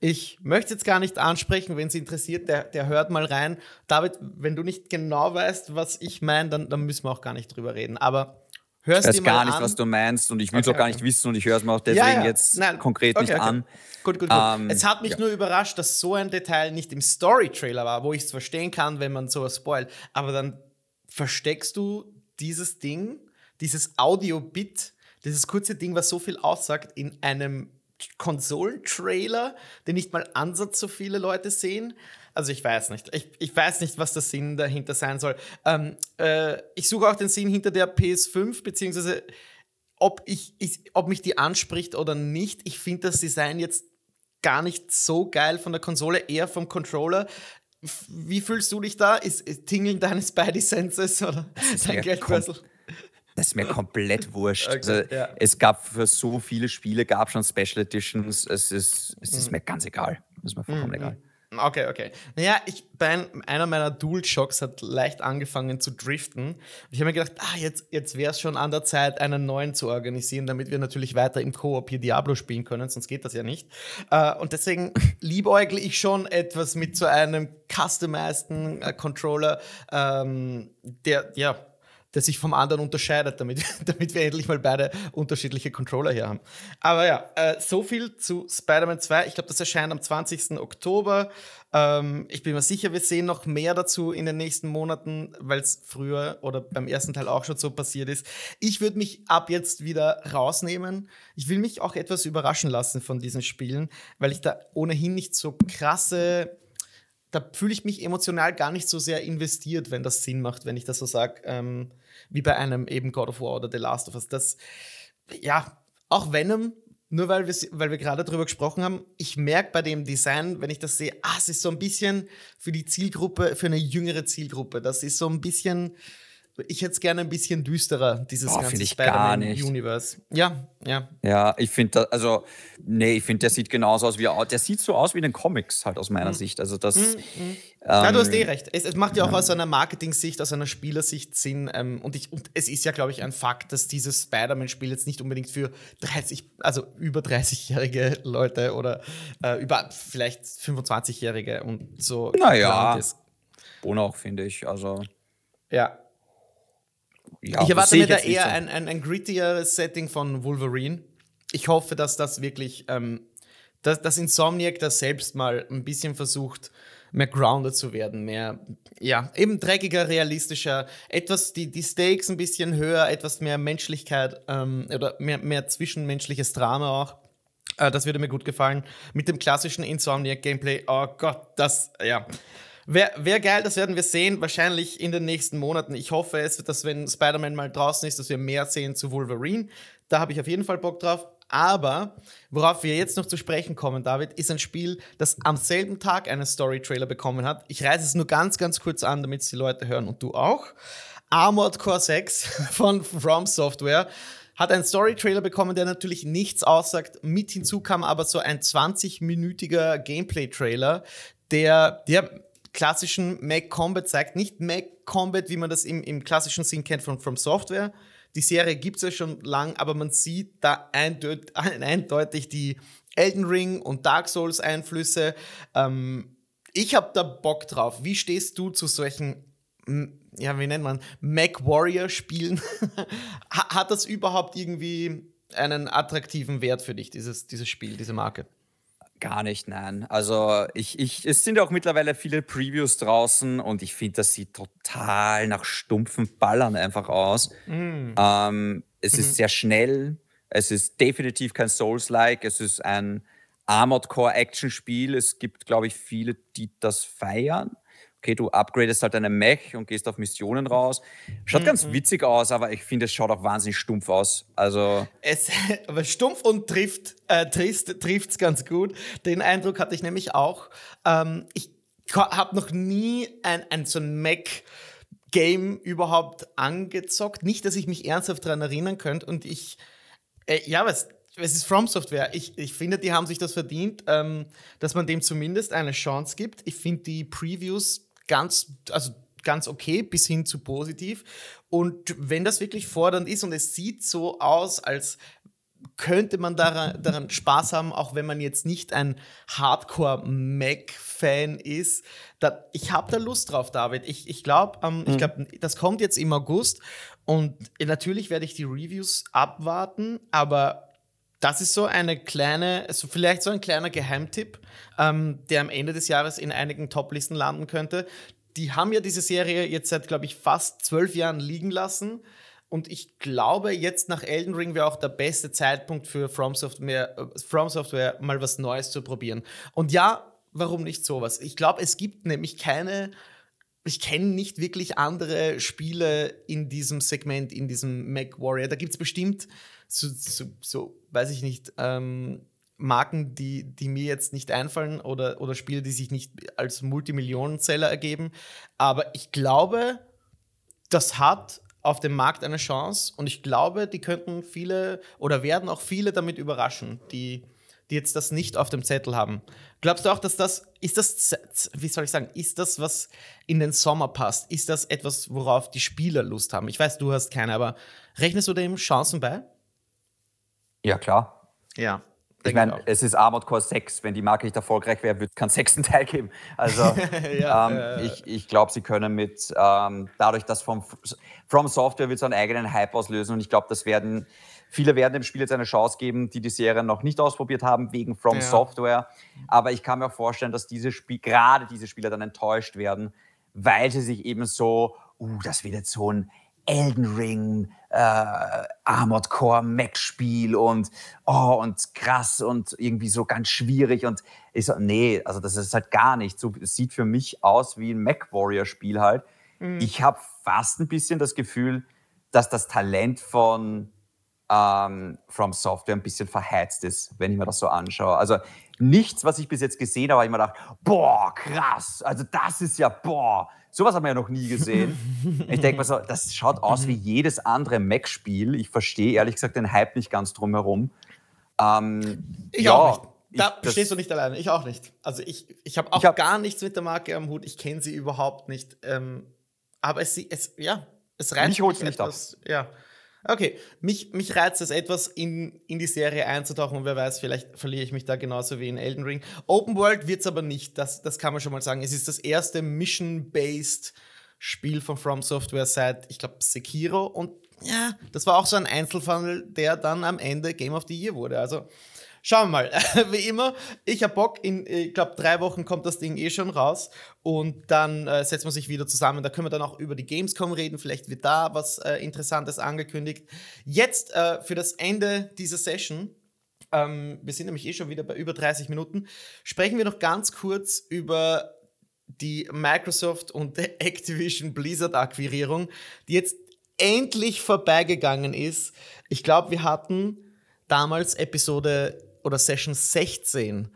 Ich möchte jetzt gar nicht ansprechen, wenn es interessiert, der, der hört mal rein. David, wenn du nicht genau weißt, was ich meine, dann, dann müssen wir auch gar nicht drüber reden. Aber hörst du Ich weiß gar nicht, an. was du meinst und ich will es okay, auch gar okay. nicht wissen und ich höre es mir auch deswegen ja, ja. jetzt Nein. konkret okay, nicht an. Gut, gut, gut. Ähm, es hat mich ja. nur überrascht, dass so ein Detail nicht im Story-Trailer war, wo ich es verstehen kann, wenn man sowas spoilt. Aber dann versteckst du dieses Ding, dieses Audio-Bit, dieses kurze Ding, was so viel aussagt, in einem Konsolentrailer, den nicht mal Ansatz so viele Leute sehen. Also ich weiß nicht. Ich, ich weiß nicht, was der Sinn dahinter sein soll. Ähm, äh, ich suche auch den Sinn hinter der PS5, beziehungsweise ob, ich, ich, ob mich die anspricht oder nicht. Ich finde das Design jetzt gar nicht so geil von der Konsole, eher vom Controller. Wie fühlst du dich da? Ist, ist tingeln deine Spidey Senses oder dein Geldbörsel? Das ist mir komplett wurscht. Okay, also, ja. Es gab für so viele Spiele gab schon Special Editions. Es ist, es ist mhm. mir ganz egal. Es ist mir vollkommen mhm. egal. Okay, okay. Naja, ich, bei einer meiner Dual-Shocks hat leicht angefangen zu driften. Ich habe mir gedacht, ah, jetzt, jetzt wäre es schon an der Zeit, einen neuen zu organisieren, damit wir natürlich weiter im Koop hier Diablo spielen können, sonst geht das ja nicht. Äh, und deswegen liebäugle ich schon etwas mit so einem customizeden äh, Controller, ähm, der, ja, der sich vom anderen unterscheidet, damit, damit wir endlich mal beide unterschiedliche Controller hier haben. Aber ja, äh, so viel zu Spider-Man 2. Ich glaube, das erscheint am 20. Oktober. Ähm, ich bin mir sicher, wir sehen noch mehr dazu in den nächsten Monaten, weil es früher oder beim ersten Teil auch schon so passiert ist. Ich würde mich ab jetzt wieder rausnehmen. Ich will mich auch etwas überraschen lassen von diesen Spielen, weil ich da ohnehin nicht so krasse da fühle ich mich emotional gar nicht so sehr investiert, wenn das Sinn macht, wenn ich das so sage. Ähm, wie bei einem eben God of War oder The Last of Us. Das, ja, auch Venom, nur weil wir, weil wir gerade drüber gesprochen haben, ich merke bei dem Design, wenn ich das sehe, ah, es ist so ein bisschen für die Zielgruppe, für eine jüngere Zielgruppe. Das ist so ein bisschen ich hätte es gerne ein bisschen düsterer, dieses oh, ganze Spider-Man-Universe. Ja, ja. Ja, ich finde, also, nee, ich finde, der sieht genauso aus wie, der sieht so aus wie in den Comics halt aus meiner mhm. Sicht. Also das. Mhm. Ähm, ja, du hast eh recht. Es, es macht ja auch ja. aus einer Marketing-Sicht, aus einer Spielersicht Sinn. Ähm, und, ich, und es ist ja, glaube ich, ein Fakt, dass dieses Spider-Man-Spiel jetzt nicht unbedingt für 30, also über 30-jährige Leute oder äh, über vielleicht 25-jährige und so. Naja. Und auch, finde ich. Also. Ja, ja, ich erwarte mir da eher so. ein, ein, ein grittigeres Setting von Wolverine. Ich hoffe, dass das wirklich, ähm, dass, dass Insomniac das selbst mal ein bisschen versucht, mehr grounded zu werden, mehr, ja, eben dreckiger, realistischer, etwas, die, die Stakes ein bisschen höher, etwas mehr Menschlichkeit ähm, oder mehr, mehr zwischenmenschliches Drama auch. Äh, das würde mir gut gefallen. Mit dem klassischen Insomniac-Gameplay, oh Gott, das, ja. Wäre wär geil, das werden wir sehen, wahrscheinlich in den nächsten Monaten. Ich hoffe es, dass wenn Spider-Man mal draußen ist, dass wir mehr sehen zu Wolverine. Da habe ich auf jeden Fall Bock drauf. Aber worauf wir jetzt noch zu sprechen kommen, David, ist ein Spiel, das am selben Tag einen Story-Trailer bekommen hat. Ich reiße es nur ganz, ganz kurz an, damit es die Leute hören und du auch. Armored Core 6 von From Software hat einen Story-Trailer bekommen, der natürlich nichts aussagt. Mit hinzu kam aber so ein 20-minütiger Gameplay-Trailer, der, der klassischen Mac Combat zeigt. Nicht Mac Combat, wie man das im, im klassischen Sinn kennt von From Software. Die Serie gibt es ja schon lang, aber man sieht da eindeut eindeutig die Elden Ring und Dark Souls Einflüsse. Ähm, ich habe da Bock drauf. Wie stehst du zu solchen, ja, wie nennt man, Mac Warrior Spielen? Hat das überhaupt irgendwie einen attraktiven Wert für dich, dieses, dieses Spiel, diese Marke? Gar nicht, nein. Also ich, ich, es sind auch mittlerweile viele Previews draußen und ich finde, das sieht total nach stumpfen Ballern einfach aus. Mm. Ähm, es mhm. ist sehr schnell, es ist definitiv kein Souls-like, es ist ein Armored Core Action-Spiel. Es gibt, glaube ich, viele, die das feiern okay, du upgradest halt deine Mech und gehst auf Missionen raus. Schaut mhm. ganz witzig aus, aber ich finde, es schaut auch wahnsinnig stumpf aus. Also es, aber stumpf und trifft äh, trifft es ganz gut. Den Eindruck hatte ich nämlich auch. Ähm, ich habe noch nie ein, ein so ein Mech Game überhaupt angezockt. Nicht, dass ich mich ernsthaft daran erinnern könnte. Und ich, äh, ja, was, es ist From Software. Ich, ich finde, die haben sich das verdient, ähm, dass man dem zumindest eine Chance gibt. Ich finde die Previews ganz, also ganz okay bis hin zu positiv. Und wenn das wirklich fordernd ist und es sieht so aus, als könnte man daran, daran Spaß haben, auch wenn man jetzt nicht ein Hardcore-Mac-Fan ist. Da, ich habe da Lust drauf, David. Ich, ich glaube, ähm, mhm. glaub, das kommt jetzt im August und natürlich werde ich die Reviews abwarten, aber das ist so eine kleine, also vielleicht so ein kleiner Geheimtipp, ähm, der am Ende des Jahres in einigen Top-Listen landen könnte. Die haben ja diese Serie jetzt seit, glaube ich, fast zwölf Jahren liegen lassen. Und ich glaube, jetzt nach Elden Ring wäre auch der beste Zeitpunkt für From Software, äh, From Software mal was Neues zu probieren. Und ja, warum nicht sowas? Ich glaube, es gibt nämlich keine, ich kenne nicht wirklich andere Spiele in diesem Segment, in diesem Mac Warrior. Da gibt es bestimmt so, so, so, weiß ich nicht, ähm, Marken, die, die mir jetzt nicht einfallen oder, oder Spiele, die sich nicht als Multimillionenseller ergeben. Aber ich glaube, das hat auf dem Markt eine Chance und ich glaube, die könnten viele oder werden auch viele damit überraschen, die, die jetzt das nicht auf dem Zettel haben. Glaubst du auch, dass das, ist das, wie soll ich sagen, ist das, was in den Sommer passt? Ist das etwas, worauf die Spieler Lust haben? Ich weiß, du hast keine, aber rechnest du dem Chancen bei? Ja, klar. Ja. Ich meine, es ist Armored Core 6. Wenn die Marke nicht erfolgreich wäre, würde es keinen sechsten Teil geben. Also ja, ähm, äh, ich, ich glaube, sie können mit, ähm, dadurch, dass vom, From Software wird so einen eigenen Hype auslösen und ich glaube, das werden, viele werden dem Spiel jetzt eine Chance geben, die die Serie noch nicht ausprobiert haben, wegen From ja. Software. Aber ich kann mir auch vorstellen, dass diese Spiel, gerade diese Spieler dann enttäuscht werden, weil sie sich eben so, uh, das wird jetzt so ein Elden Ring, äh, Armored Core Mac-Spiel und oh und krass und irgendwie so ganz schwierig und ich so, nee, also das ist halt gar nicht so. Es sieht für mich aus wie ein Mac Warrior Spiel halt. Mhm. Ich habe fast ein bisschen das Gefühl, dass das Talent von ähm, From Software ein bisschen verheizt ist, wenn ich mir das so anschaue. Also nichts, was ich bis jetzt gesehen habe, ich mir gedacht, boah, krass, also das ist ja, boah, Sowas haben wir ja noch nie gesehen. ich denke mal so, das schaut aus wie jedes andere Mac-Spiel. Ich verstehe ehrlich gesagt den Hype nicht ganz drumherum. Ähm, ich ja, auch nicht. Da ich, stehst du nicht alleine. Ich auch nicht. Also ich, ich habe auch ich hab, gar nichts mit der Marke am Hut. Ich kenne sie überhaupt nicht. Ähm, aber es, es, ja, es reizt mich, mich nicht etwas. Ab. Ja. Okay, mich, mich reizt es etwas, in, in die Serie einzutauchen und wer weiß, vielleicht verliere ich mich da genauso wie in Elden Ring. Open World wird es aber nicht, das, das kann man schon mal sagen. Es ist das erste Mission-based Spiel von From Software seit, ich glaube, Sekiro und ja, das war auch so ein Einzelfall, der dann am Ende Game of the Year wurde. Also Schauen wir mal. Wie immer, ich habe Bock. In, ich glaube, drei Wochen kommt das Ding eh schon raus. Und dann äh, setzt man sich wieder zusammen. Da können wir dann auch über die Gamescom reden. Vielleicht wird da was äh, Interessantes angekündigt. Jetzt äh, für das Ende dieser Session. Ähm, wir sind nämlich eh schon wieder bei über 30 Minuten. Sprechen wir noch ganz kurz über die Microsoft und Activision Blizzard Akquirierung, die jetzt endlich vorbeigegangen ist. Ich glaube, wir hatten damals Episode oder Session 16,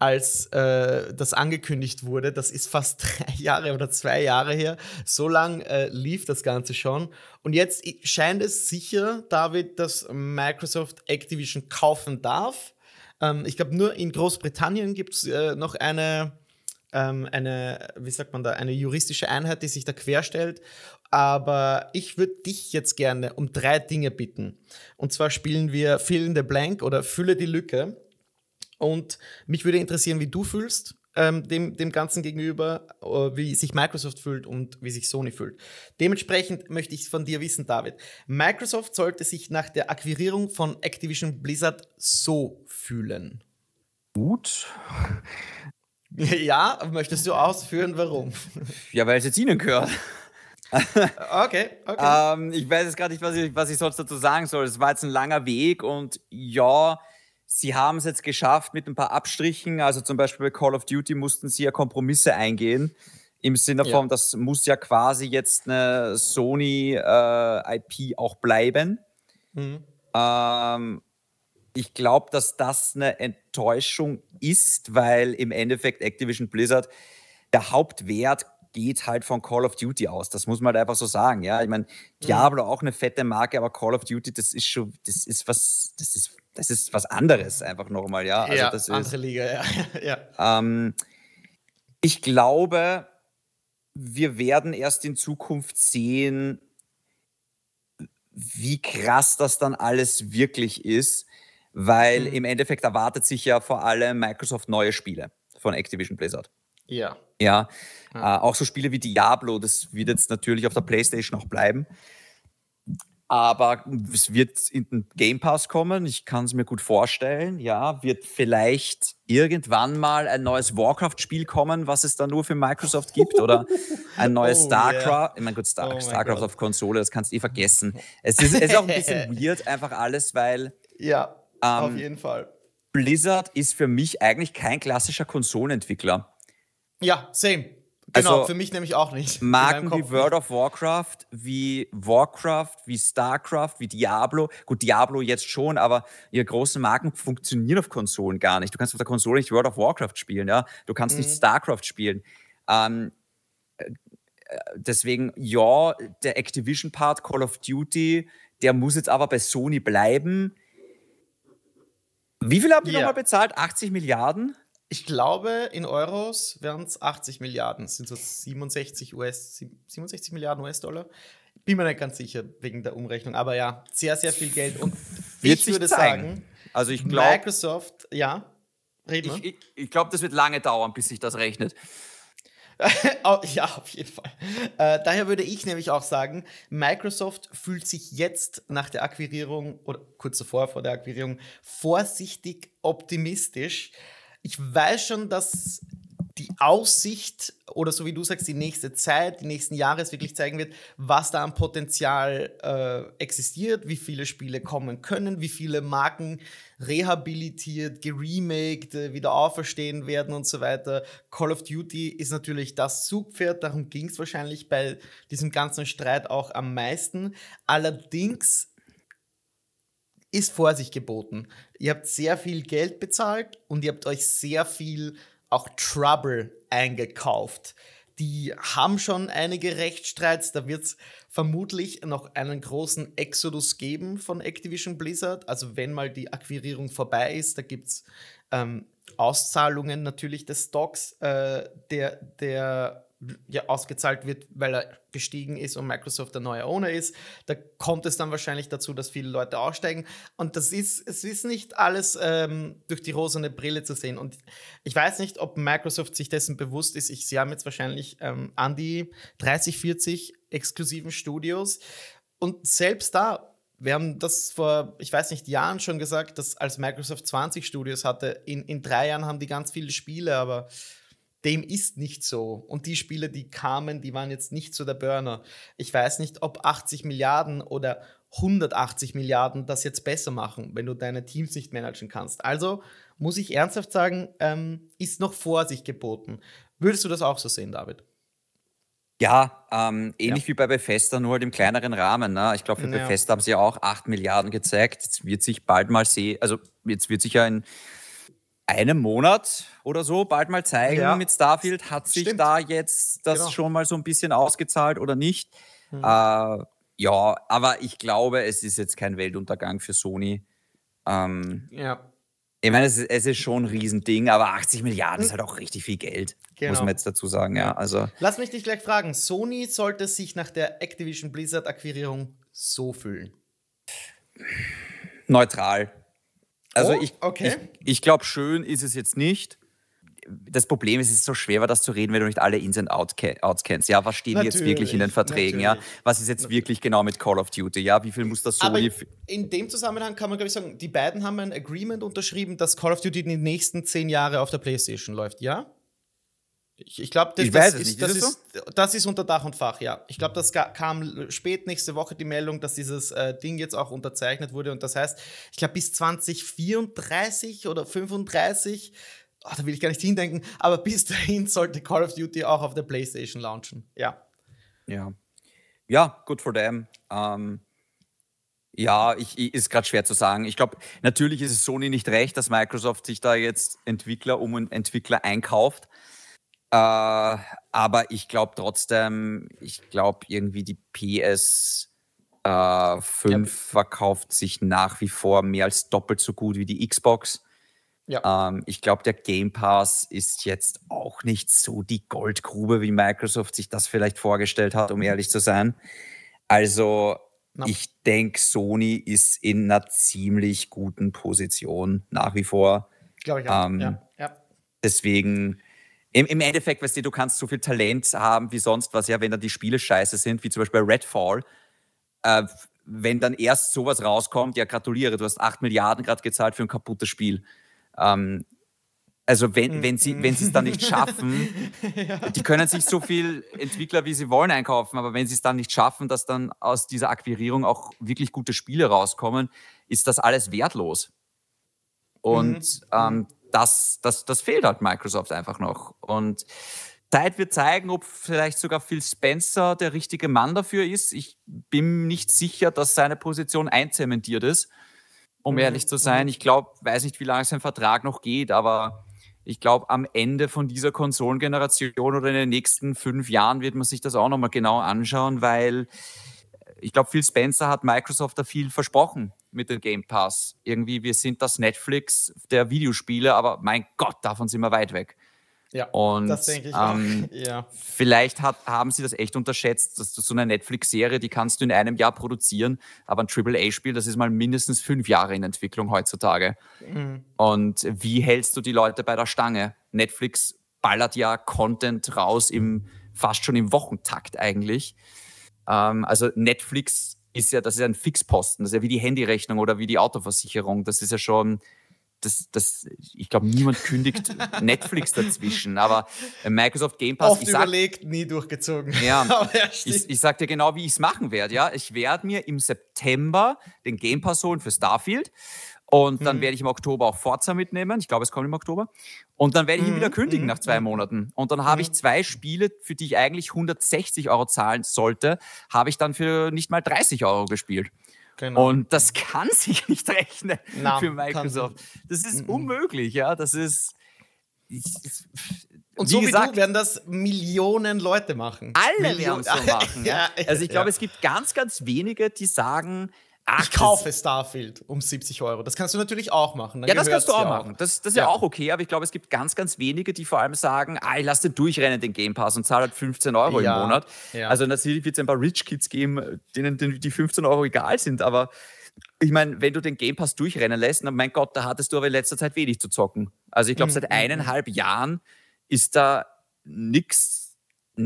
als äh, das angekündigt wurde. Das ist fast drei Jahre oder zwei Jahre her. So lang äh, lief das Ganze schon. Und jetzt scheint es sicher, David, dass Microsoft Activision kaufen darf. Ähm, ich glaube, nur in Großbritannien gibt es äh, noch eine, ähm, eine, wie sagt man da, eine juristische Einheit, die sich da querstellt. Aber ich würde dich jetzt gerne um drei Dinge bitten. Und zwar spielen wir Fill in the Blank oder Fülle die Lücke. Und mich würde interessieren, wie du fühlst ähm, dem, dem Ganzen gegenüber, äh, wie sich Microsoft fühlt und wie sich Sony fühlt. Dementsprechend möchte ich von dir wissen, David. Microsoft sollte sich nach der Akquirierung von Activision Blizzard so fühlen. Gut. Ja, möchtest du ausführen, warum? Ja, weil es jetzt ihnen gehört. okay, okay. Ähm, ich weiß jetzt gerade nicht, was ich, was ich sonst dazu sagen soll. Es war jetzt ein langer Weg und ja, sie haben es jetzt geschafft mit ein paar Abstrichen. Also zum Beispiel bei Call of Duty mussten sie ja Kompromisse eingehen. Im Sinne von, ja. das muss ja quasi jetzt eine Sony-IP äh, auch bleiben. Mhm. Ähm, ich glaube, dass das eine Enttäuschung ist, weil im Endeffekt Activision Blizzard der Hauptwert geht halt von Call of Duty aus. Das muss man halt einfach so sagen. Ja, ich meine, Diablo auch eine fette Marke, aber Call of Duty, das ist schon, das ist was, das ist, das ist was anderes einfach nochmal. Ja, also ja das ist, andere Liga, ja. ja. Ähm, ich glaube, wir werden erst in Zukunft sehen, wie krass das dann alles wirklich ist, weil mhm. im Endeffekt erwartet sich ja vor allem Microsoft neue Spiele von Activision Blizzard. Ja. Ja, ja. Äh, auch so Spiele wie Diablo, das wird jetzt natürlich auf der PlayStation auch bleiben. Aber es wird in den Game Pass kommen. Ich kann es mir gut vorstellen. Ja, wird vielleicht irgendwann mal ein neues Warcraft-Spiel kommen, was es da nur für Microsoft gibt, oder ein neues oh, StarCraft. Yeah. Ich meine, gut, Star oh StarCraft auf Konsole, das kannst du eh vergessen. Es ist, es ist auch ein bisschen weird, einfach alles, weil. Ja, ähm, auf jeden Fall. Blizzard ist für mich eigentlich kein klassischer Konsolenentwickler. Ja, same. Genau, also, für mich nämlich auch nicht. Marken wie World of Warcraft, wie Warcraft, wie StarCraft, wie Diablo. Gut, Diablo jetzt schon, aber ihre großen Marken funktionieren auf Konsolen gar nicht. Du kannst auf der Konsole nicht World of Warcraft spielen, ja. Du kannst mhm. nicht StarCraft spielen. Ähm, äh, deswegen, ja, der Activision-Part Call of Duty, der muss jetzt aber bei Sony bleiben. Wie viel haben die yeah. nochmal bezahlt? 80 Milliarden? Ich glaube, in Euros wären es 80 Milliarden, sind so 67, US, 67 Milliarden US-Dollar. Bin mir nicht ganz sicher wegen der Umrechnung, aber ja, sehr, sehr viel Geld. Und ich würde zeigen. sagen, also ich glaub, Microsoft, ja, reden Ich, ich, ich glaube, das wird lange dauern, bis sich das rechnet. ja, auf jeden Fall. Äh, daher würde ich nämlich auch sagen, Microsoft fühlt sich jetzt nach der Akquirierung oder kurz davor vor der Akquirierung vorsichtig optimistisch ich weiß schon, dass die Aussicht oder so wie du sagst, die nächste Zeit, die nächsten Jahre es wirklich zeigen wird, was da an Potenzial äh, existiert, wie viele Spiele kommen können, wie viele Marken rehabilitiert, geremaked, äh, wieder auferstehen werden und so weiter. Call of Duty ist natürlich das Zugpferd, darum ging es wahrscheinlich bei diesem ganzen Streit auch am meisten. Allerdings ist Vorsicht geboten. Ihr habt sehr viel Geld bezahlt und ihr habt euch sehr viel auch Trouble eingekauft. Die haben schon einige Rechtsstreits. Da wird es vermutlich noch einen großen Exodus geben von Activision Blizzard. Also wenn mal die Akquirierung vorbei ist, da gibt es ähm, Auszahlungen natürlich des Stocks äh, der, der ja, ausgezahlt wird, weil er gestiegen ist und Microsoft der neue Owner ist. Da kommt es dann wahrscheinlich dazu, dass viele Leute aussteigen. Und das ist, es ist nicht alles ähm, durch die rosane Brille zu sehen. Und ich weiß nicht, ob Microsoft sich dessen bewusst ist. Ich, sie haben jetzt wahrscheinlich ähm, an die 30, 40 exklusiven Studios. Und selbst da wir haben das vor, ich weiß nicht, Jahren schon gesagt, dass als Microsoft 20 Studios hatte, in, in drei Jahren haben die ganz viele Spiele, aber dem ist nicht so. Und die Spiele, die kamen, die waren jetzt nicht so der Burner. Ich weiß nicht, ob 80 Milliarden oder 180 Milliarden das jetzt besser machen, wenn du deine Teams nicht managen kannst. Also muss ich ernsthaft sagen, ähm, ist noch Vorsicht geboten. Würdest du das auch so sehen, David? Ja, ähm, ähnlich ja. wie bei Bethesda, nur halt im kleineren Rahmen. Ne? Ich glaube, für ja. Bethesda haben sie auch 8 Milliarden gezeigt. Jetzt wird sich bald mal sehen, also jetzt wird sich ja in einem Monat oder so bald mal zeigen ja. mit Starfield. Hat sich Stimmt. da jetzt das genau. schon mal so ein bisschen ausgezahlt oder nicht? Mhm. Äh, ja, aber ich glaube, es ist jetzt kein Weltuntergang für Sony. Ähm, ja. Ich meine, es ist, es ist, schon ein Riesending, aber 80 Milliarden ist hm. halt auch richtig viel Geld, genau. muss man jetzt dazu sagen. Ja, also. Lass mich dich gleich fragen: Sony sollte sich nach der Activision Blizzard-Akquirierung so fühlen? Neutral. Also oh, ich, okay. ich, ich glaube, schön ist es jetzt nicht. Das Problem ist, es ist so schwer, das zu reden, wenn du nicht alle Ins und Outs kennst. Ja, was natürlich, jetzt wirklich in den Verträgen? Ja, was ist jetzt natürlich. wirklich genau mit Call of Duty? Ja, wie viel muss das Sony? Aber in dem Zusammenhang kann man glaube ich sagen, die beiden haben ein Agreement unterschrieben, dass Call of Duty in den nächsten zehn Jahre auf der PlayStation läuft. Ja? Ich, ich glaube, das, das, ist, das, ist, das ist unter Dach und Fach, ja. Ich glaube, das kam spät nächste Woche die Meldung, dass dieses äh, Ding jetzt auch unterzeichnet wurde. Und das heißt, ich glaube, bis 2034 oder 35, oh, da will ich gar nicht hindenken, aber bis dahin sollte Call of Duty auch auf der PlayStation launchen. Ja. Ja. Ja, good for them. Ähm, ja, ich, ich, ist gerade schwer zu sagen. Ich glaube, natürlich ist es Sony nicht recht, dass Microsoft sich da jetzt Entwickler um Entwickler einkauft. Äh, aber ich glaube trotzdem, ich glaube irgendwie die PS äh, 5 ja. verkauft sich nach wie vor mehr als doppelt so gut wie die Xbox. Ja. Ähm, ich glaube, der Game Pass ist jetzt auch nicht so die Goldgrube, wie Microsoft sich das vielleicht vorgestellt hat, um ehrlich zu sein. Also, no. ich denke, Sony ist in einer ziemlich guten Position nach wie vor. Glaube ich auch. Ähm, ja. ja. Deswegen, im, im Endeffekt, weißt du, du kannst so viel Talent haben wie sonst was, ja, wenn dann die Spiele scheiße sind, wie zum Beispiel Redfall. Äh, wenn dann erst sowas rauskommt, ja, gratuliere, du hast 8 Milliarden gerade gezahlt für ein kaputtes Spiel. Ähm, also wenn, wenn sie wenn es dann nicht schaffen, ja. die können sich so viel Entwickler, wie sie wollen, einkaufen, aber wenn sie es dann nicht schaffen, dass dann aus dieser Akquirierung auch wirklich gute Spiele rauskommen, ist das alles wertlos. Und mhm. ähm, das, das, das fehlt halt Microsoft einfach noch. Und Zeit wird zeigen, ob vielleicht sogar Phil Spencer der richtige Mann dafür ist. Ich bin nicht sicher, dass seine Position einzementiert ist um mhm. ehrlich zu sein. Ich glaube, weiß nicht, wie lange sein Vertrag noch geht, aber ich glaube, am Ende von dieser Konsolengeneration oder in den nächsten fünf Jahren wird man sich das auch nochmal genau anschauen, weil ich glaube, Phil Spencer hat Microsoft da viel versprochen mit dem Game Pass. Irgendwie, wir sind das Netflix der Videospiele, aber mein Gott, davon sind wir weit weg. Ja, und, das denke ich ähm. Ja. Vielleicht hat, haben sie das echt unterschätzt, dass du so eine Netflix-Serie, die kannst du in einem Jahr produzieren, aber ein AAA-Spiel, das ist mal mindestens fünf Jahre in Entwicklung heutzutage. Mhm. Und wie hältst du die Leute bei der Stange? Netflix ballert ja Content raus im fast schon im Wochentakt eigentlich. Ähm, also Netflix ist ja, das ist ja ein Fixposten, das ist ja wie die Handyrechnung oder wie die Autoversicherung. Das ist ja schon das, das, ich glaube, niemand kündigt Netflix dazwischen, aber Microsoft Game Pass. Oft überlegt, sag, nie durchgezogen. Ja, ich, ich sag dir genau, wie ich es machen werde. Ja, ich werde mir im September den Game Pass holen für Starfield. Und dann mhm. werde ich im Oktober auch Forza mitnehmen. Ich glaube, es kommt im Oktober. Und dann werde ich ihn wieder mhm. kündigen mhm. nach zwei Monaten. Und dann habe ich mhm. zwei Spiele, für die ich eigentlich 160 Euro zahlen sollte, habe ich dann für nicht mal 30 Euro gespielt. Genau. Und das kann sich nicht rechnen Na, für Microsoft. Das ist mhm. unmöglich, ja. Das ist. Ich, und wie so gesagt, wie werden das Millionen Leute machen. Alle werden es so machen. ja, also ich glaube, ja. es gibt ganz, ganz wenige, die sagen, Ach, ich kaufe Starfield um 70 Euro. Das kannst du natürlich auch machen. Dann ja, das kannst du auch machen. Das, das ist ja. ja. auch okay, aber ich glaube, es gibt ganz, ganz wenige, die vor allem sagen, ah, ich lasse den durchrennen, den Game Pass und zahle halt 15 Euro ja. im Monat. Ja. Also natürlich wird es ein paar Rich Kids geben, denen die 15 Euro egal sind, aber ich meine, wenn du den Game Pass durchrennen lässt, dann mein Gott, da hattest du aber in letzter Zeit wenig zu zocken. Also ich glaube, mhm. seit mhm, eineinhalb mhm. Jahren ist da nichts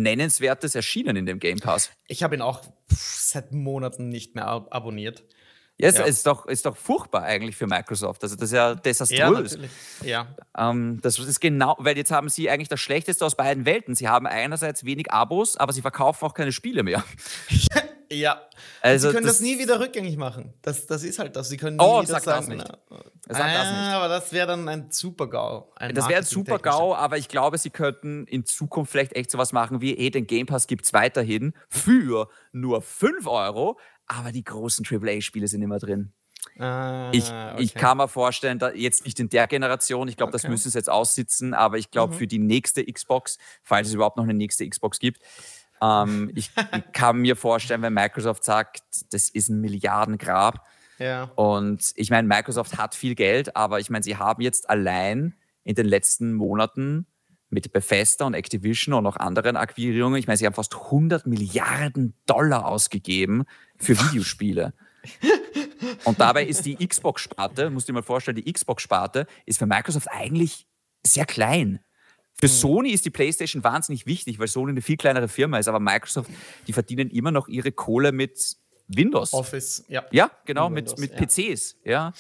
Nennenswertes erschienen in dem Game Pass. Ich habe ihn auch seit Monaten nicht mehr ab abonniert. Ja, es. Ist, doch, ist doch furchtbar eigentlich für Microsoft. Also das ist ja desaströs. Ja, ja. Ähm, das ist genau, weil jetzt haben sie eigentlich das Schlechteste aus beiden Welten. Sie haben einerseits wenig Abos, aber sie verkaufen auch keine Spiele mehr. ja. Also sie können das, das, nie wieder rückgängig machen. Das, das ist halt das. Sie können nie oh, wieder sagen. Das nicht. Sag ah, das nicht. Aber das wäre dann ein Super-GAU. Ein das wäre ein Super-GAU, aber ich glaube, sie könnten in Zukunft vielleicht echt sowas machen wie, eh, den Game Pass gibt es weiterhin für nur 5 Euro, aber die großen AAA-Spiele sind immer drin. Ah, ich, okay. ich kann mir vorstellen, da jetzt nicht in der Generation, ich glaube, okay. das müssen sie jetzt aussitzen, aber ich glaube, mhm. für die nächste Xbox, falls es überhaupt noch eine nächste Xbox gibt, ähm, ich, ich, kann mir vorstellen, wenn Microsoft sagt, das ist ein Milliardengrab. Ja. Und ich meine, Microsoft hat viel Geld, aber ich meine, sie haben jetzt allein in den letzten Monaten mit Bethesda und Activision und auch anderen Akquirierungen. Ich meine, sie haben fast 100 Milliarden Dollar ausgegeben für Videospiele. und dabei ist die Xbox-Sparte, musst du dir mal vorstellen, die Xbox-Sparte ist für Microsoft eigentlich sehr klein. Für mhm. Sony ist die PlayStation wahnsinnig wichtig, weil Sony eine viel kleinere Firma ist, aber Microsoft, die verdienen immer noch ihre Kohle mit Windows. Office, ja. Ja, genau, mit, mit ja. PCs, ja.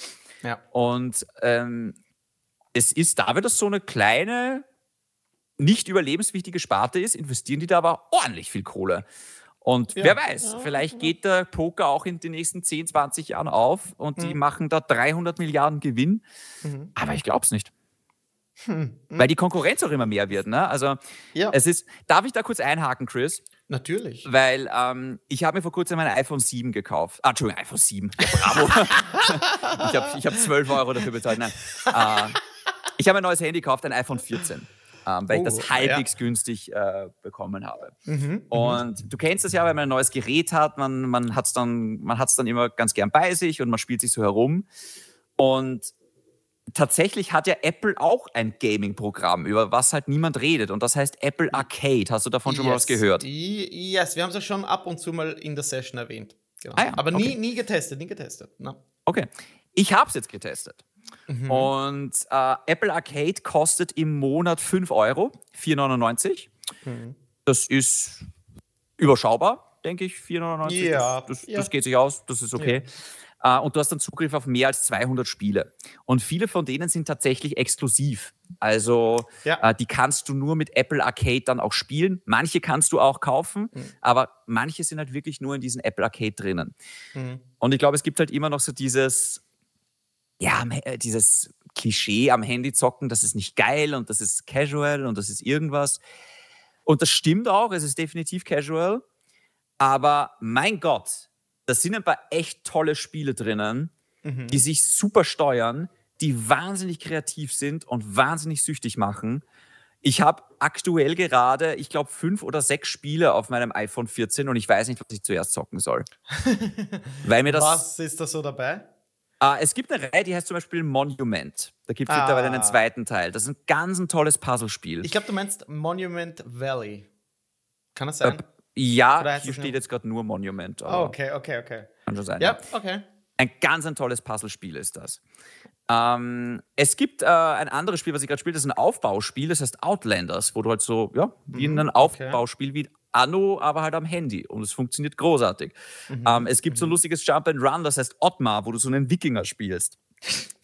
ja. Und ähm, es ist da wieder so eine kleine nicht überlebenswichtige Sparte ist, investieren die da aber ordentlich viel Kohle. Und ja, wer weiß, ja, vielleicht geht der Poker auch in den nächsten 10, 20 Jahren auf und mhm. die machen da 300 Milliarden Gewinn. Mhm. Aber ich glaube es nicht. Mhm. Weil die Konkurrenz auch immer mehr wird. Ne? Also es ist, darf ich da kurz einhaken, Chris? Natürlich. Weil ähm, ich habe mir vor kurzem ein iPhone 7 gekauft. Ah, Entschuldigung, iPhone 7. Ja, bravo. ich habe ich hab 12 Euro dafür bezahlt. Nein. Äh, ich habe ein neues Handy gekauft, ein iPhone 14. ähm, weil oh, ich das oh, halbwegs ja. günstig äh, bekommen habe. Mhm, mhm, und du kennst das ja, wenn man ein neues Gerät hat, man, man hat es dann, dann immer ganz gern bei sich und man spielt sich so herum. Und tatsächlich hat ja Apple auch ein Gaming-Programm, über was halt niemand redet. Und das heißt Apple Arcade. Hast du davon schon yes. mal was gehört? Yes, wir haben es ja schon ab und zu mal in der Session erwähnt. Genau. Ah ja, Aber okay. nie, nie getestet, nie getestet. No. Okay. Ich habe es jetzt getestet. Mhm. Und äh, Apple Arcade kostet im Monat 5 Euro, 4,99. Mhm. Das ist überschaubar, denke ich, 4,99. Ja. Das, das, ja. das, geht sich aus, das ist okay. Ja. Äh, und du hast dann Zugriff auf mehr als 200 Spiele. Und viele von denen sind tatsächlich exklusiv. Also ja. äh, die kannst du nur mit Apple Arcade dann auch spielen. Manche kannst du auch kaufen, mhm. aber manche sind halt wirklich nur in diesem Apple Arcade drinnen. Mhm. Und ich glaube, es gibt halt immer noch so dieses, ja, äh, dieses Klischee am Handy zocken, das ist nicht geil und das ist casual und das ist irgendwas. Und das stimmt auch, es ist definitiv casual. Aber mein Gott, da sind ein paar echt tolle Spiele drinnen, mhm. die sich super steuern, die wahnsinnig kreativ sind und wahnsinnig süchtig machen. Ich habe aktuell gerade, ich glaube, fünf oder sechs Spiele auf meinem iPhone 14 und ich weiß nicht, was ich zuerst zocken soll. Weil mir das, was ist da so dabei? Uh, es gibt eine Reihe, die heißt zum Beispiel Monument. Da gibt es ah. mittlerweile einen zweiten Teil. Das ist ein ganz ein tolles Puzzlespiel. Ich glaube, du meinst Monument Valley. Kann das sein? Äh, ja, hier steht jetzt gerade nur Monument. Oh, okay, okay, okay. Kann schon sein. Ja, okay. Ein ganz ein tolles Puzzlespiel ist das. Ähm, es gibt äh, ein anderes Spiel, was ich gerade spiele, das ist ein Aufbauspiel, das heißt Outlanders, wo du halt so, ja, wie mhm, ein Aufbauspiel okay. wie Anno, aber halt am Handy. Und es funktioniert großartig. Mhm. Ähm, es gibt so ein mhm. lustiges Jump and Run, das heißt Ottmar, wo du so einen Wikinger spielst.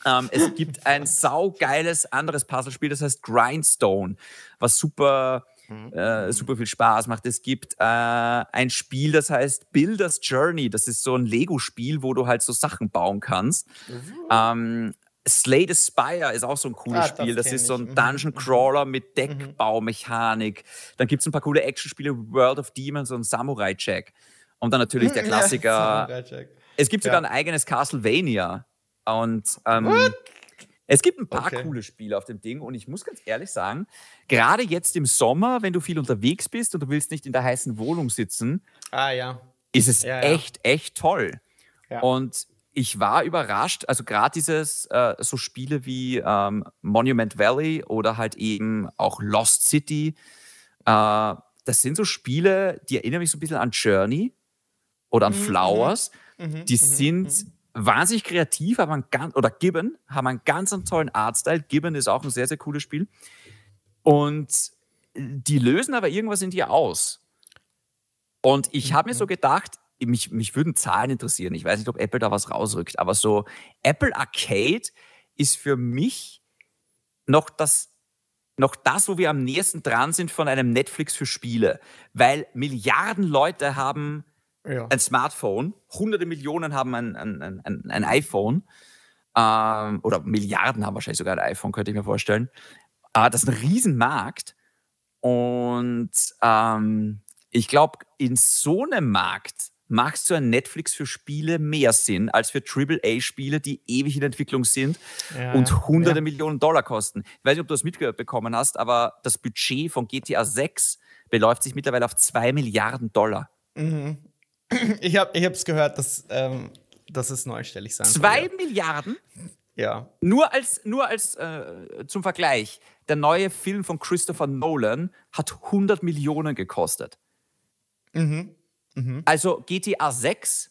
ähm, es gibt ein saugeiles anderes Puzzlespiel, das heißt Grindstone, was super Mhm. äh, super viel Spaß macht. Es gibt äh, ein Spiel, das heißt Builders Journey. Das ist so ein Lego-Spiel, wo du halt so Sachen bauen kannst. Mhm. Ähm, Slay the Spire ist auch so ein cooles ah, Spiel. Das, das ist so ein mhm. Dungeon Crawler mit Deckbaumechanik. Dann gibt es ein paar coole Actionspiele, World of Demons und Samurai Jack. Und dann natürlich der Klassiker. Ja, es gibt sogar ja. ein eigenes Castlevania. Und ähm, es gibt ein paar okay. coole Spiele auf dem Ding und ich muss ganz ehrlich sagen, gerade jetzt im Sommer, wenn du viel unterwegs bist und du willst nicht in der heißen Wohnung sitzen, ah, ja. ist es ja, echt, echt toll. Und ich war überrascht, also gerade dieses äh, so Spiele wie ähm, Monument Valley oder halt eben auch Lost City, äh, das sind so Spiele, die erinnern mich so ein bisschen an Journey oder an mhm. Flowers. Mhm. mhm die mhm. sind mhm wahnsinnig kreativ, haben einen ganz, oder Gibbon, haben einen ganz einen tollen Artstyle. Gibbon ist auch ein sehr, sehr cooles Spiel. Und die lösen aber irgendwas in dir aus. Und ich habe mir so mhm. gedacht, mich, mich würden Zahlen interessieren. Ich weiß nicht, ob Apple da was rausrückt, aber so Apple Arcade ist für mich noch das, noch das, wo wir am nächsten dran sind von einem Netflix für Spiele. Weil Milliarden Leute haben ja. ein Smartphone, hunderte Millionen haben ein, ein, ein, ein iPhone ähm, oder Milliarden haben wahrscheinlich sogar ein iPhone, könnte ich mir vorstellen. Äh, das ist ein Riesenmarkt und ähm, ich glaube, in so einem Markt macht so ein Netflix für Spiele mehr Sinn als für AAA-Spiele, die ewig in Entwicklung sind ja, und hunderte ja. Millionen Dollar kosten. Ich weiß nicht, ob du das mitbekommen hast, aber das Budget von GTA 6 beläuft sich mittlerweile auf 2 Milliarden Dollar. Mhm. Ich habe es gehört, dass, ähm, dass es neustellig sein soll. Zwei Milliarden? Ja. Nur als, nur als äh, zum Vergleich, der neue Film von Christopher Nolan hat 100 Millionen gekostet. Mhm. Mhm. Also GTA 6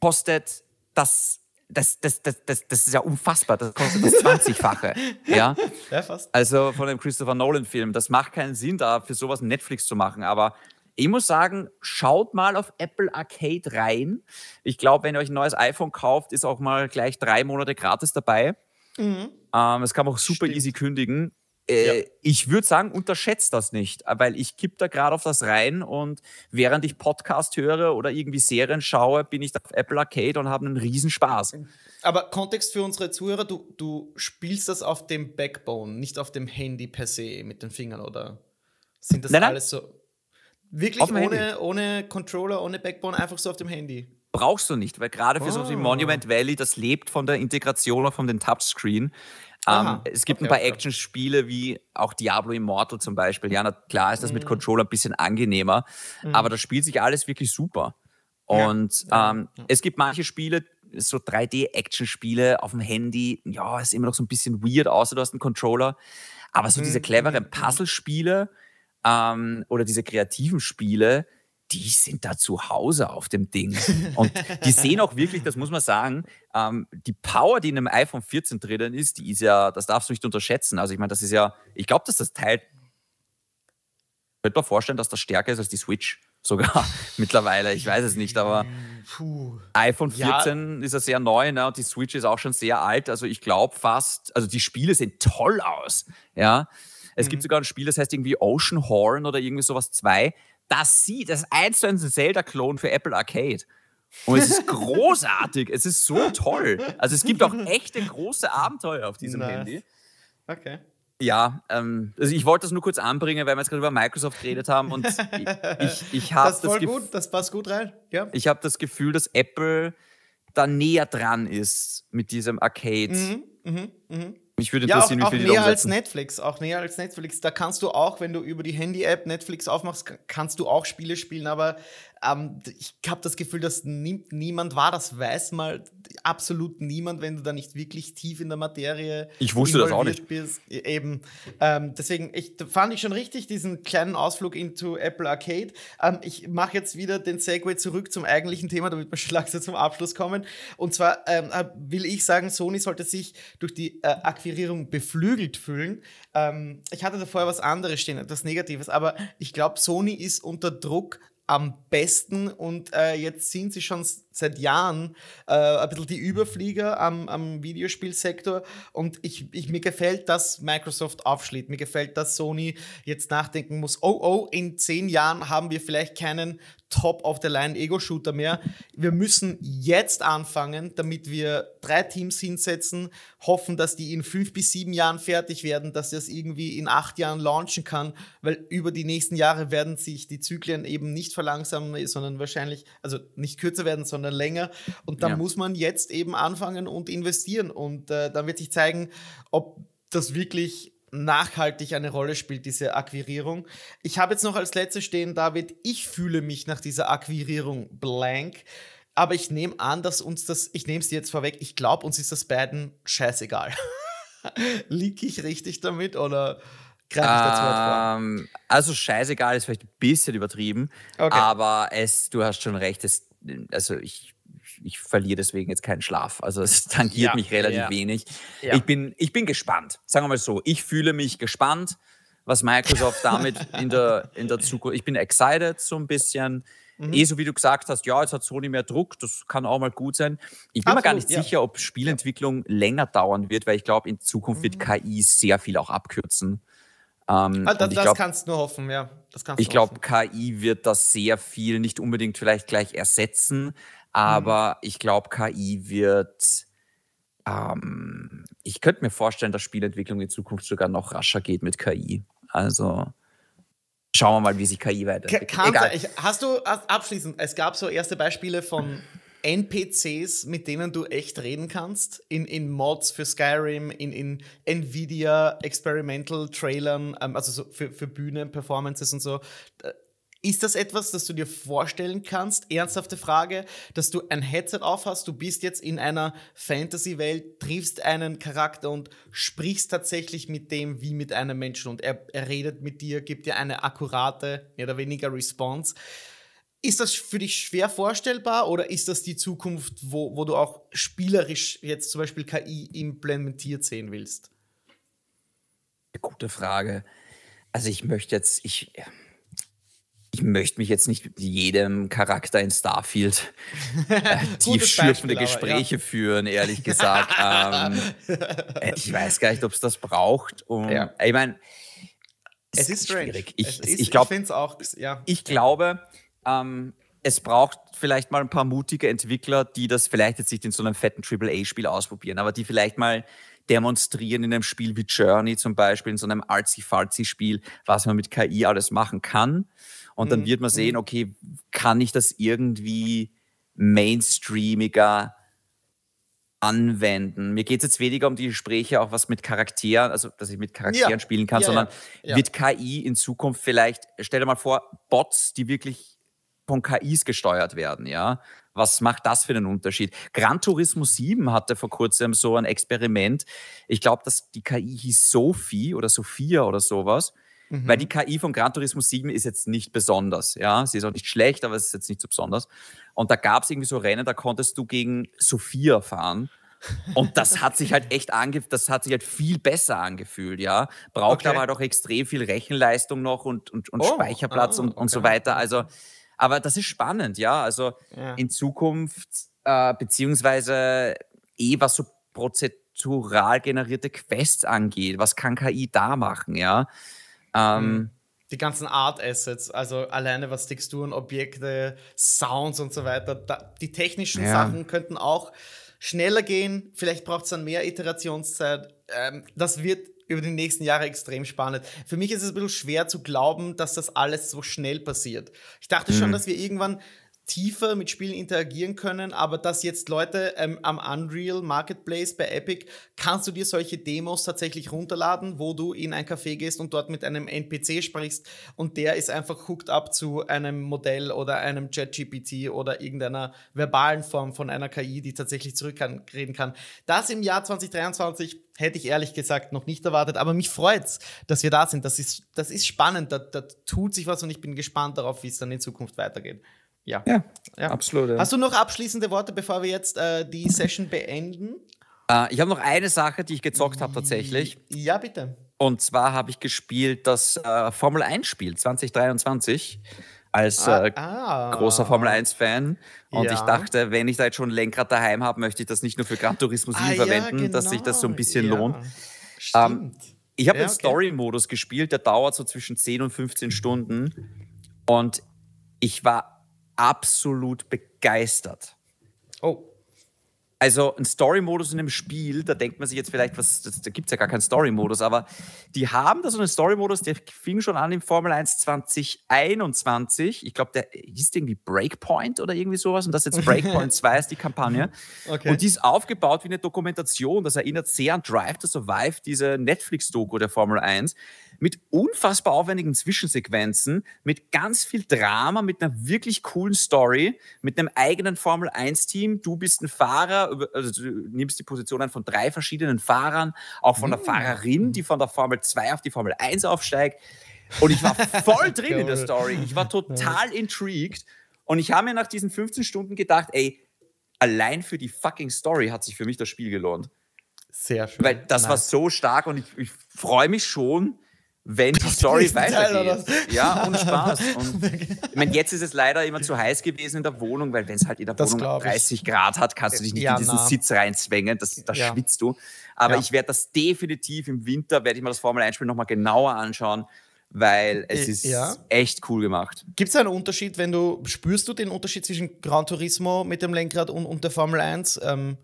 kostet das das, das, das, das, das ist ja unfassbar. Das kostet das 20-fache. ja? ja, fast. Also von dem Christopher Nolan-Film. Das macht keinen Sinn, da für sowas Netflix zu machen. Aber ich muss sagen, schaut mal auf Apple Arcade rein. Ich glaube, wenn ihr euch ein neues iPhone kauft, ist auch mal gleich drei Monate gratis dabei. Mhm. Ähm, das kann man auch super Stimmt. easy kündigen. Äh, ja. Ich würde sagen, unterschätzt das nicht, weil ich kipp da gerade auf das rein und während ich Podcast höre oder irgendwie Serien schaue, bin ich auf Apple Arcade und habe einen Riesenspaß. Aber Kontext für unsere Zuhörer, du, du spielst das auf dem Backbone, nicht auf dem Handy per se mit den Fingern, oder? Sind das nein, alles so? Wirklich ohne, ohne Controller, ohne Backbone, einfach so auf dem Handy. Brauchst du nicht, weil gerade für oh. so wie Monument Valley, das lebt von der Integration von den Touchscreen. Ähm, es gibt okay, ein paar okay. Action-Spiele wie auch Diablo Immortal zum Beispiel. Ja, na, klar ist das mhm. mit Controller ein bisschen angenehmer, mhm. aber da spielt sich alles wirklich super. Und ja. Ähm, ja. es gibt manche Spiele, so 3D-Action-Spiele auf dem Handy, ja, ist immer noch so ein bisschen weird, außer du hast einen Controller. Aber so diese mhm. cleveren mhm. Puzzle-Spiele ähm, oder diese kreativen Spiele, die sind da zu Hause auf dem Ding. Und die sehen auch wirklich, das muss man sagen, ähm, die Power, die in einem iPhone 14 drinnen ist, die ist ja, das darfst du nicht unterschätzen. Also ich meine, das ist ja, ich glaube, dass das Teil, ich könnte mir vorstellen, dass das stärker ist als die Switch sogar mittlerweile. Ich weiß es nicht, aber Puh. iPhone 14 ja. ist ja sehr neu ne? und die Switch ist auch schon sehr alt. Also ich glaube fast, also die Spiele sehen toll aus. Ja. Es mhm. gibt sogar ein Spiel, das heißt irgendwie Ocean Horn oder irgendwie sowas 2 das sieht, das ist eins zu eins ein Zelda-Klon für Apple Arcade. Und es ist großartig, es ist so toll. Also es gibt auch echte große Abenteuer auf diesem nice. Handy. Okay. Ja, ähm, also ich wollte das nur kurz anbringen, weil wir jetzt gerade über Microsoft geredet haben und ich, ich, habe das, das gut, das passt gut rein. Ja. Ich habe das Gefühl, dass Apple da näher dran ist mit diesem Arcade. Mhm, mh, mh. Mich würde interessieren, ja, auch, wie viel auch näher als Netflix, auch näher als Netflix. Da kannst du auch, wenn du über die Handy-App Netflix aufmachst, kannst du auch Spiele spielen, aber ähm, ich habe das Gefühl, das nimmt niemand wahr, das weiß mal absolut niemand, wenn du da nicht wirklich tief in der Materie Ich wusste das auch nicht. Bist. E-, eben. Ähm, deswegen ich, fand ich schon richtig, diesen kleinen Ausflug into Apple Arcade. Ähm, ich mache jetzt wieder den Segway zurück zum eigentlichen Thema, damit wir langsam zum Abschluss kommen. Und zwar ähm, äh, will ich sagen, Sony sollte sich durch die äh, Akquirierung beflügelt fühlen. Ähm, ich hatte da vorher was anderes stehen, etwas Negatives, aber ich glaube, Sony ist unter Druck am besten und äh, jetzt sind sie schon seit Jahren äh, ein bisschen die Überflieger am, am Videospielsektor und ich, ich, mir gefällt, dass Microsoft aufschlägt. Mir gefällt, dass Sony jetzt nachdenken muss, oh oh, in zehn Jahren haben wir vielleicht keinen Top-of-the-Line-Ego-Shooter mehr. Wir müssen jetzt anfangen, damit wir drei Teams hinsetzen, hoffen, dass die in fünf bis sieben Jahren fertig werden, dass das irgendwie in acht Jahren launchen kann, weil über die nächsten Jahre werden sich die Zyklen eben nicht verlangsamen, sondern wahrscheinlich, also nicht kürzer werden, sondern länger. Und da ja. muss man jetzt eben anfangen und investieren. Und äh, dann wird sich zeigen, ob das wirklich nachhaltig eine Rolle spielt, diese Akquirierung. Ich habe jetzt noch als letztes stehen, David, ich fühle mich nach dieser Akquirierung blank. Aber ich nehme an, dass uns das, ich nehme es dir jetzt vorweg, ich glaube, uns ist das beiden scheißegal. Liege ich richtig damit oder greife ich dazu vor? Ähm, also scheißegal ist vielleicht ein bisschen übertrieben, okay. aber es, du hast schon recht, es, also ich ich verliere deswegen jetzt keinen Schlaf. Also es tangiert ja, mich relativ ja. wenig. Ja. Ich, bin, ich bin gespannt. Sagen wir mal so, ich fühle mich gespannt, was Microsoft damit in der, in der Zukunft. Ich bin excited so ein bisschen. Mhm. Eh, so wie du gesagt hast, ja, jetzt hat Sony mehr Druck, das kann auch mal gut sein. Ich bin Absolut, mir gar nicht sicher, ob Spielentwicklung länger dauern wird, weil ich glaube, in Zukunft mhm. wird KI sehr viel auch abkürzen. Ähm, ah, das, das glaub, kannst du nur hoffen, ja. Ich glaube, KI wird das sehr viel nicht unbedingt vielleicht gleich ersetzen, aber mhm. ich glaube, KI wird. Ähm, ich könnte mir vorstellen, dass Spielentwicklung in Zukunft sogar noch rascher geht mit KI. Also schauen wir mal, wie sich KI weiterentwickelt. Egal. Ich, hast du abschließend, es gab so erste Beispiele von NPCs, mit denen du echt reden kannst, in, in Mods für Skyrim, in, in Nvidia Experimental Trailern, ähm, also so für, für Bühnen, Performances und so. Äh, ist das etwas, das du dir vorstellen kannst? Ernsthafte Frage, dass du ein Headset aufhast, du bist jetzt in einer Fantasy-Welt, triffst einen Charakter und sprichst tatsächlich mit dem wie mit einem Menschen und er, er redet mit dir, gibt dir eine akkurate, mehr oder weniger Response. Ist das für dich schwer vorstellbar oder ist das die Zukunft, wo, wo du auch spielerisch jetzt zum Beispiel KI implementiert sehen willst? Gute Frage. Also ich möchte jetzt, ich, ich möchte mich jetzt nicht mit jedem Charakter in Starfield äh, tiefschürfende Gespräche ja. führen, ehrlich gesagt. ähm, äh, ich weiß gar nicht, ob es das braucht. Um, ja. Ich meine, es, es, ist schwierig. Ich, ich, ich finde es auch. Ja. Ich glaube, ähm, es braucht vielleicht mal ein paar mutige Entwickler, die das vielleicht jetzt nicht in so einem fetten AAA-Spiel ausprobieren, aber die vielleicht mal demonstrieren in einem Spiel wie Journey zum Beispiel, in so einem artsy-fartsy-Spiel, was man mit KI alles machen kann. Und dann mhm. wird man sehen, mhm. okay, kann ich das irgendwie mainstreamiger anwenden? Mir geht es jetzt weniger um die Gespräche, auch was mit Charakteren, also dass ich mit Charakteren ja. spielen kann, ja, sondern ja. wird KI in Zukunft vielleicht, stell dir mal vor, Bots, die wirklich von KIs gesteuert werden, ja? Was macht das für einen Unterschied? Gran Turismo 7 hatte vor kurzem so ein Experiment. Ich glaube, dass die KI hieß Sophie oder Sophia oder sowas. Mhm. Weil die KI von Gran Turismo 7 ist jetzt nicht besonders. Ja, sie ist auch nicht schlecht, aber es ist jetzt nicht so besonders. Und da gab es irgendwie so Rennen, da konntest du gegen Sophia fahren. Und das hat sich halt echt ange das hat sich halt viel besser angefühlt, ja. Braucht okay. aber halt auch extrem viel Rechenleistung noch und, und, und oh. Speicherplatz ah, und, und okay. so weiter. Also, aber das ist spannend, ja. Also ja. in Zukunft, äh, beziehungsweise eh, was so prozedural generierte Quests angeht, was kann KI da machen, ja? Ähm, hm. die ganzen Art Assets, also alleine was Texturen, Objekte, Sounds und so weiter, da, die technischen ja. Sachen könnten auch schneller gehen. Vielleicht braucht es dann mehr Iterationszeit. Ähm, das wird über die nächsten Jahre extrem spannend. Für mich ist es ein bisschen schwer zu glauben, dass das alles so schnell passiert. Ich dachte mhm. schon, dass wir irgendwann tiefer mit Spielen interagieren können, aber dass jetzt Leute ähm, am Unreal Marketplace bei Epic, kannst du dir solche Demos tatsächlich runterladen, wo du in ein Café gehst und dort mit einem NPC sprichst und der ist einfach hooked up zu einem Modell oder einem ChatGPT oder irgendeiner verbalen Form von einer KI, die tatsächlich zurückreden kann. Das im Jahr 2023 hätte ich ehrlich gesagt noch nicht erwartet, aber mich freut's, dass wir da sind. Das ist, das ist spannend, da, da tut sich was und ich bin gespannt darauf, wie es dann in Zukunft weitergeht. Ja. ja, ja. absolut. Ja. Hast du noch abschließende Worte, bevor wir jetzt äh, die Session beenden? Äh, ich habe noch eine Sache, die ich gezockt habe tatsächlich. Ja, bitte. Und zwar habe ich gespielt das äh, Formel 1-Spiel 2023 als ah, äh, ah. großer Formel 1-Fan. Und ja. ich dachte, wenn ich da jetzt schon ein Lenkrad daheim habe, möchte ich das nicht nur für Gran Turismo 7 ah, verwenden, genau. dass sich das so ein bisschen lohnt. Ähm, ich habe den okay. Story-Modus gespielt, der dauert so zwischen 10 und 15 Stunden. Und ich war absolut begeistert. Oh. Also ein Story-Modus in einem Spiel, da denkt man sich jetzt vielleicht, was, das, da gibt es ja gar keinen Story-Modus, aber die haben da so einen Story-Modus, der fing schon an im Formel 1 2021. Ich glaube, der hieß irgendwie Breakpoint oder irgendwie sowas und das jetzt Breakpoint 2 ist die Kampagne. Okay. Und die ist aufgebaut wie eine Dokumentation. Das erinnert sehr an Drive to Survive, diese Netflix-Doku der Formel 1 mit unfassbar aufwendigen Zwischensequenzen, mit ganz viel Drama, mit einer wirklich coolen Story, mit einem eigenen Formel 1-Team. Du bist ein Fahrer, also du nimmst die Position ein von drei verschiedenen Fahrern, auch von der mm. Fahrerin, die von der Formel 2 auf die Formel 1 aufsteigt. Und ich war voll drin in der Story. Ich war total intrigued. Und ich habe mir nach diesen 15 Stunden gedacht, ey, allein für die fucking Story hat sich für mich das Spiel gelohnt. Sehr schön. Weil das nice. war so stark und ich, ich freue mich schon, wenn die Story weitergeht. Ja, und Spaß. Und ich meine, jetzt ist es leider immer zu heiß gewesen in der Wohnung, weil wenn es halt in der das Wohnung 30 Grad hat, kannst du dich nicht ja, in diesen na. Sitz reinzwängen, das, da ja. schwitzt du. Aber ja. ich werde das definitiv im Winter, werde ich mir das Formel 1 Spiel nochmal genauer anschauen, weil es ist ja. echt cool gemacht. Gibt es einen Unterschied, wenn du, spürst du den Unterschied zwischen Gran Turismo mit dem Lenkrad und, und der Formel 1? Ähm,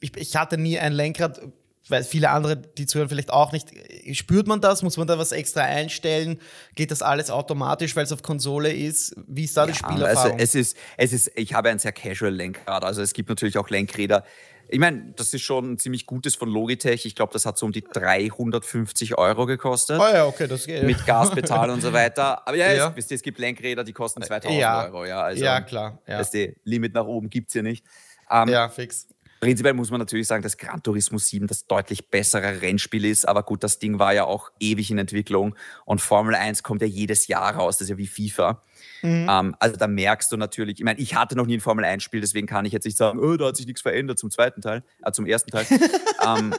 ich, ich hatte nie ein Lenkrad, weil viele andere, die zuhören, vielleicht auch nicht. Spürt man das? Muss man da was extra einstellen? Geht das alles automatisch, weil es auf Konsole ist? Wie ist da ja, die Spielerfahrung? Also es ist, es ist, ich habe ein sehr casual Lenkrad. Also es gibt natürlich auch Lenkräder. Ich meine, das ist schon ein ziemlich gutes von Logitech. Ich glaube, das hat so um die 350 Euro gekostet. Oh ja, okay, das geht. Mit Gasbetal und so weiter. Aber ja, ja. Es, es, gibt Lenkräder, die kosten 2000 ja. Euro. Ja, also, ja klar. Ja. Das Limit nach oben gibt es hier nicht. Um, ja, fix. Prinzipiell muss man natürlich sagen, dass Gran Turismo 7 das deutlich bessere Rennspiel ist, aber gut, das Ding war ja auch ewig in Entwicklung und Formel 1 kommt ja jedes Jahr raus, das ist ja wie FIFA. Mhm. Ähm, also da merkst du natürlich, ich meine, ich hatte noch nie ein Formel 1-Spiel, deswegen kann ich jetzt nicht sagen, oh, da hat sich nichts verändert zum zweiten Teil, äh, zum ersten Teil. ähm,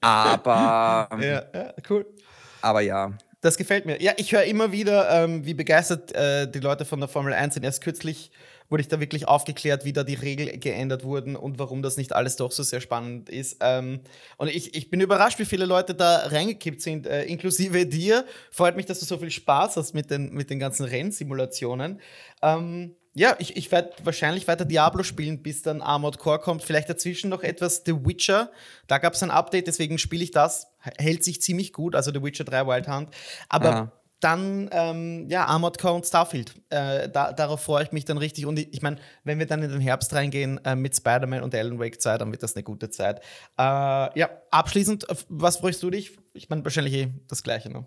aber. Ja, ja, cool. Aber ja. Das gefällt mir. Ja, ich höre immer wieder, ähm, wie begeistert äh, die Leute von der Formel 1 sind. Erst kürzlich wurde ich da wirklich aufgeklärt, wie da die Regeln geändert wurden und warum das nicht alles doch so sehr spannend ist. Ähm, und ich, ich bin überrascht, wie viele Leute da reingekippt sind, äh, inklusive dir. Freut mich, dass du so viel Spaß hast mit den, mit den ganzen Rennsimulationen. Ähm, ja, ich, ich werde wahrscheinlich weiter Diablo spielen, bis dann Armored Core kommt. Vielleicht dazwischen noch etwas The Witcher. Da gab es ein Update, deswegen spiele ich das. Hält sich ziemlich gut, also The Witcher 3 Wild Hunt. Aber Aha dann, ähm, ja, Armored Core und Starfield. Äh, da, darauf freue ich mich dann richtig. Und ich, ich meine, wenn wir dann in den Herbst reingehen äh, mit Spider-Man und Alan Wake 2, dann wird das eine gute Zeit. Äh, ja, abschließend, was freust du dich? Ich meine, wahrscheinlich eh das Gleiche, ne?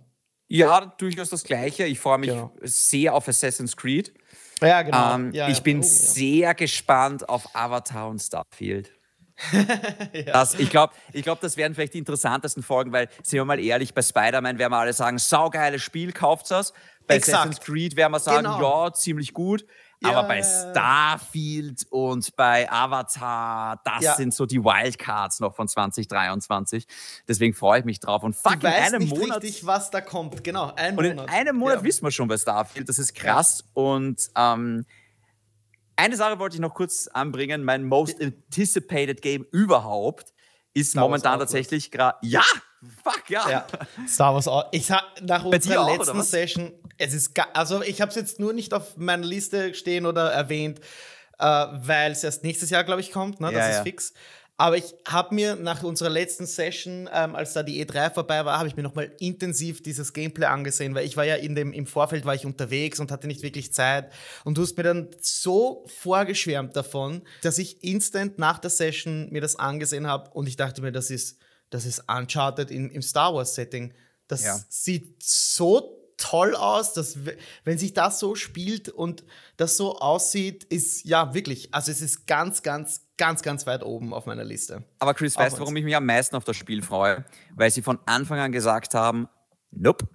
Ja, durchaus das Gleiche. Ich freue mich genau. sehr auf Assassin's Creed. Ja, genau. Ähm, ja, ich bin oh, sehr gespannt auf Avatar und Starfield. Ja. das, ich glaube, ich glaub, das werden vielleicht die interessantesten Folgen, weil, sind wir mal ehrlich, bei Spider-Man werden wir alle sagen, saugeiles Spiel, kauft es. Bei Exakt. Assassin's Creed werden wir sagen, genau. ja, ziemlich gut. Ja. Aber bei Starfield und bei Avatar, das ja. sind so die Wildcards noch von 2023. Deswegen freue ich mich drauf. Und fuck, in einem nicht Monat. richtig, was da kommt. Genau, ein und Monat. in einem Monat ja. wissen wir schon bei Starfield. Das ist krass. Und ähm, eine Sache wollte ich noch kurz anbringen. Mein most anticipated Game überhaupt ist Star momentan tatsächlich gerade. Ja! Fuck, ja. ja. Star Wars auch. Ich sag, nach unserer auch, letzten Session, es ist also ich habe es jetzt nur nicht auf meiner Liste stehen oder erwähnt, äh, weil es erst nächstes Jahr, glaube ich, kommt. Ne? Das ja, ist ja. fix. Aber ich habe mir nach unserer letzten Session, ähm, als da die E3 vorbei war, habe ich mir nochmal intensiv dieses Gameplay angesehen, weil ich war ja in dem, im Vorfeld war ich unterwegs und hatte nicht wirklich Zeit. Und du hast mir dann so vorgeschwärmt davon, dass ich instant nach der Session mir das angesehen habe und ich dachte mir, das ist, das ist Uncharted in, im Star Wars-Setting. Das ja. sieht so toll aus, dass wenn sich das so spielt und das so aussieht, ist ja wirklich, also es ist ganz, ganz, ganz, ganz weit oben auf meiner Liste. Aber Chris, weißt du, warum ich mich am meisten auf das Spiel freue? Weil sie von Anfang an gesagt haben, nope,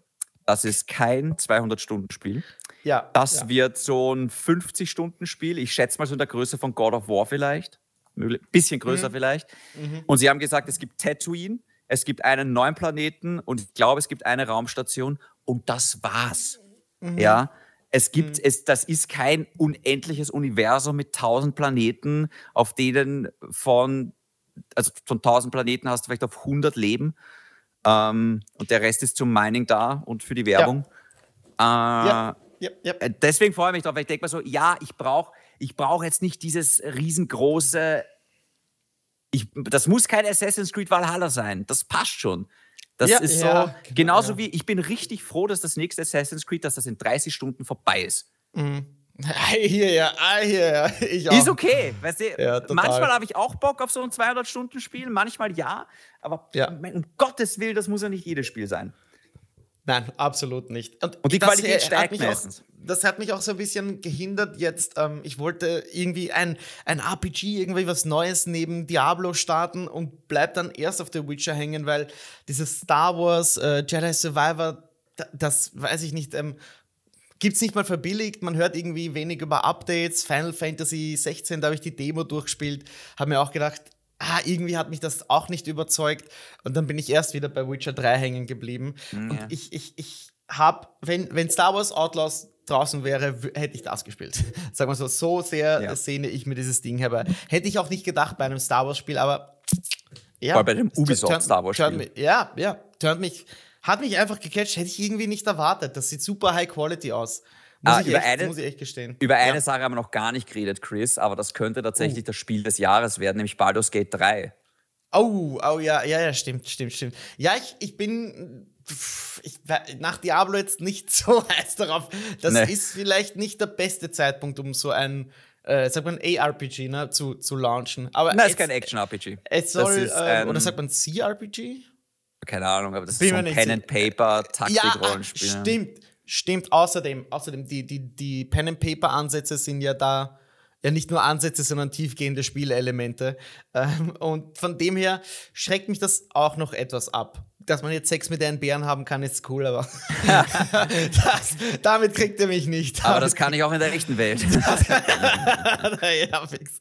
das ist kein 200-Stunden-Spiel. Ja, das ja. wird so ein 50-Stunden-Spiel. Ich schätze mal so in der Größe von God of War vielleicht. Bisschen größer mhm. vielleicht. Mhm. Und sie haben gesagt, es gibt Tatooine, es gibt einen neuen Planeten und ich glaube, es gibt eine Raumstation und das war's. Mhm. Ja. Es gibt, mhm. es, das ist kein unendliches Universum mit tausend Planeten, auf denen von, also von tausend Planeten hast du vielleicht auf 100 Leben. Ähm, und der Rest ist zum Mining da und für die Werbung. Ja. Äh, ja. Ja, ja. Deswegen freue ich mich drauf, weil ich denke mir so, ja, ich brauche ich brauch jetzt nicht dieses riesengroße, ich, das muss kein Assassin's Creed Valhalla sein, das passt schon. Das ja, ist so, ja, genau, genauso ja. wie, ich bin richtig froh, dass das nächste Assassin's Creed, dass das in 30 Stunden vorbei ist. Mhm. Hier, ja, hier, ja. Ich auch. Ist okay. Weißt du, ja, manchmal habe ich auch Bock auf so ein 200-Stunden-Spiel, manchmal ja. Aber um Gottes Willen, das muss ja nicht jedes Spiel sein. Nein, absolut nicht. Und, Und die Qualität steigt meistens. Auch, das hat mich auch so ein bisschen gehindert jetzt. Ähm, ich wollte irgendwie ein, ein RPG, irgendwie was Neues neben Diablo starten und bleib dann erst auf The Witcher hängen, weil dieses Star Wars äh, Jedi Survivor, das weiß ich nicht, ähm, gibt es nicht mal verbilligt. Man hört irgendwie wenig über Updates. Final Fantasy 16, da habe ich die Demo durchgespielt, habe mir auch gedacht, ah, irgendwie hat mich das auch nicht überzeugt. Und dann bin ich erst wieder bei Witcher 3 hängen geblieben. Mhm. Und ich, ich, ich habe, wenn, wenn Star Wars Outlaws draußen wäre, hätte ich das gespielt. Sagen wir so, so sehr ja. sehne ich mir dieses Ding herbei. Hätte ich auch nicht gedacht bei einem Star Wars Spiel, aber ja. Bei dem Ubisoft turn, Star Wars Spiel. Ja, ja, turnt mich, hat mich einfach gecatcht, hätte ich irgendwie nicht erwartet. Das sieht super High Quality aus. Muss, ah, ich, echt, eine, muss ich echt gestehen. Über ja. eine Sache haben wir noch gar nicht geredet, Chris, aber das könnte tatsächlich uh. das Spiel des Jahres werden, nämlich Baldur's Gate 3. Oh, oh ja, ja, ja, stimmt, stimmt, stimmt. Ja, ich, ich bin ich, nach Diablo jetzt nicht so heiß darauf. Das nee. ist vielleicht nicht der beste Zeitpunkt, um so ein, äh, sagt man, ARPG ne, zu, zu launchen. Aber Nein, es ist kein Action-RPG. Es soll, äh, oder sagt man CRPG? Keine Ahnung, aber das Bin ist so ein Pen-and-Paper-Taktik-Rollenspiel. Ja, stimmt. Stimmt, außerdem, außerdem die, die, die Pen-and-Paper-Ansätze sind ja da ja nicht nur Ansätze, sondern tiefgehende Spielelemente. Ähm, und von dem her schreckt mich das auch noch etwas ab. Dass man jetzt Sex mit einem Bären haben kann, ist cool, aber das, damit kriegt er mich nicht. Aber das kann ich auch in der echten Welt. ja, fix.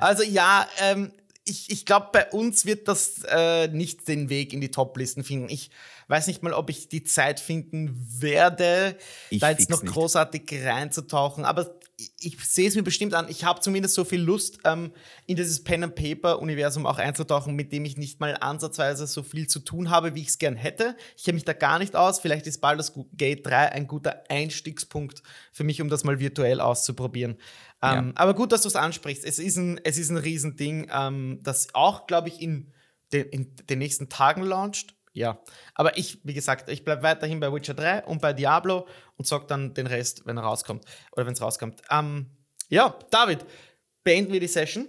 Also ja, ähm, ich, ich glaube, bei uns wird das äh, nicht den Weg in die Top-Listen finden. Ich weiß nicht mal, ob ich die Zeit finden werde, ich da jetzt noch nicht. großartig reinzutauchen. Aber ich, ich sehe es mir bestimmt an. Ich habe zumindest so viel Lust, ähm, in dieses Pen-and-Paper-Universum auch einzutauchen, mit dem ich nicht mal ansatzweise so viel zu tun habe, wie ich es gern hätte. Ich kenne mich da gar nicht aus. Vielleicht ist Baldur's Gate 3 ein guter Einstiegspunkt für mich, um das mal virtuell auszuprobieren. Ähm, ja. Aber gut, dass du es ansprichst. Es ist ein, es ist ein Riesending, ähm, das auch, glaube ich, in, de, in den nächsten Tagen launcht ja. Aber ich, wie gesagt, ich bleibe weiterhin bei Witcher 3 und bei Diablo und sag dann den Rest, wenn er rauskommt. Oder wenn es rauskommt. Ähm, ja, David, beenden wir die Session.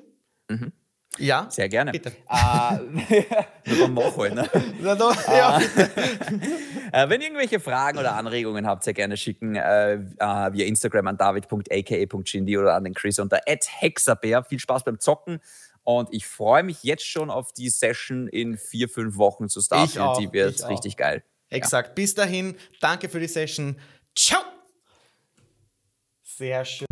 Mhm. Ja. Sehr gerne. Bitte. Äh, dann mach halt, ne? Ja, äh, wenn ihr irgendwelche Fragen oder Anregungen habt, sehr gerne schicken äh, äh via Instagram an david.aka.shindy oder an den Chris unter hexabeer. Viel Spaß beim Zocken und ich freue mich jetzt schon auf die Session in vier, fünf Wochen zu Starfield. Die wird richtig geil. Exakt. Ja. Bis dahin, danke für die Session. Ciao. Sehr schön.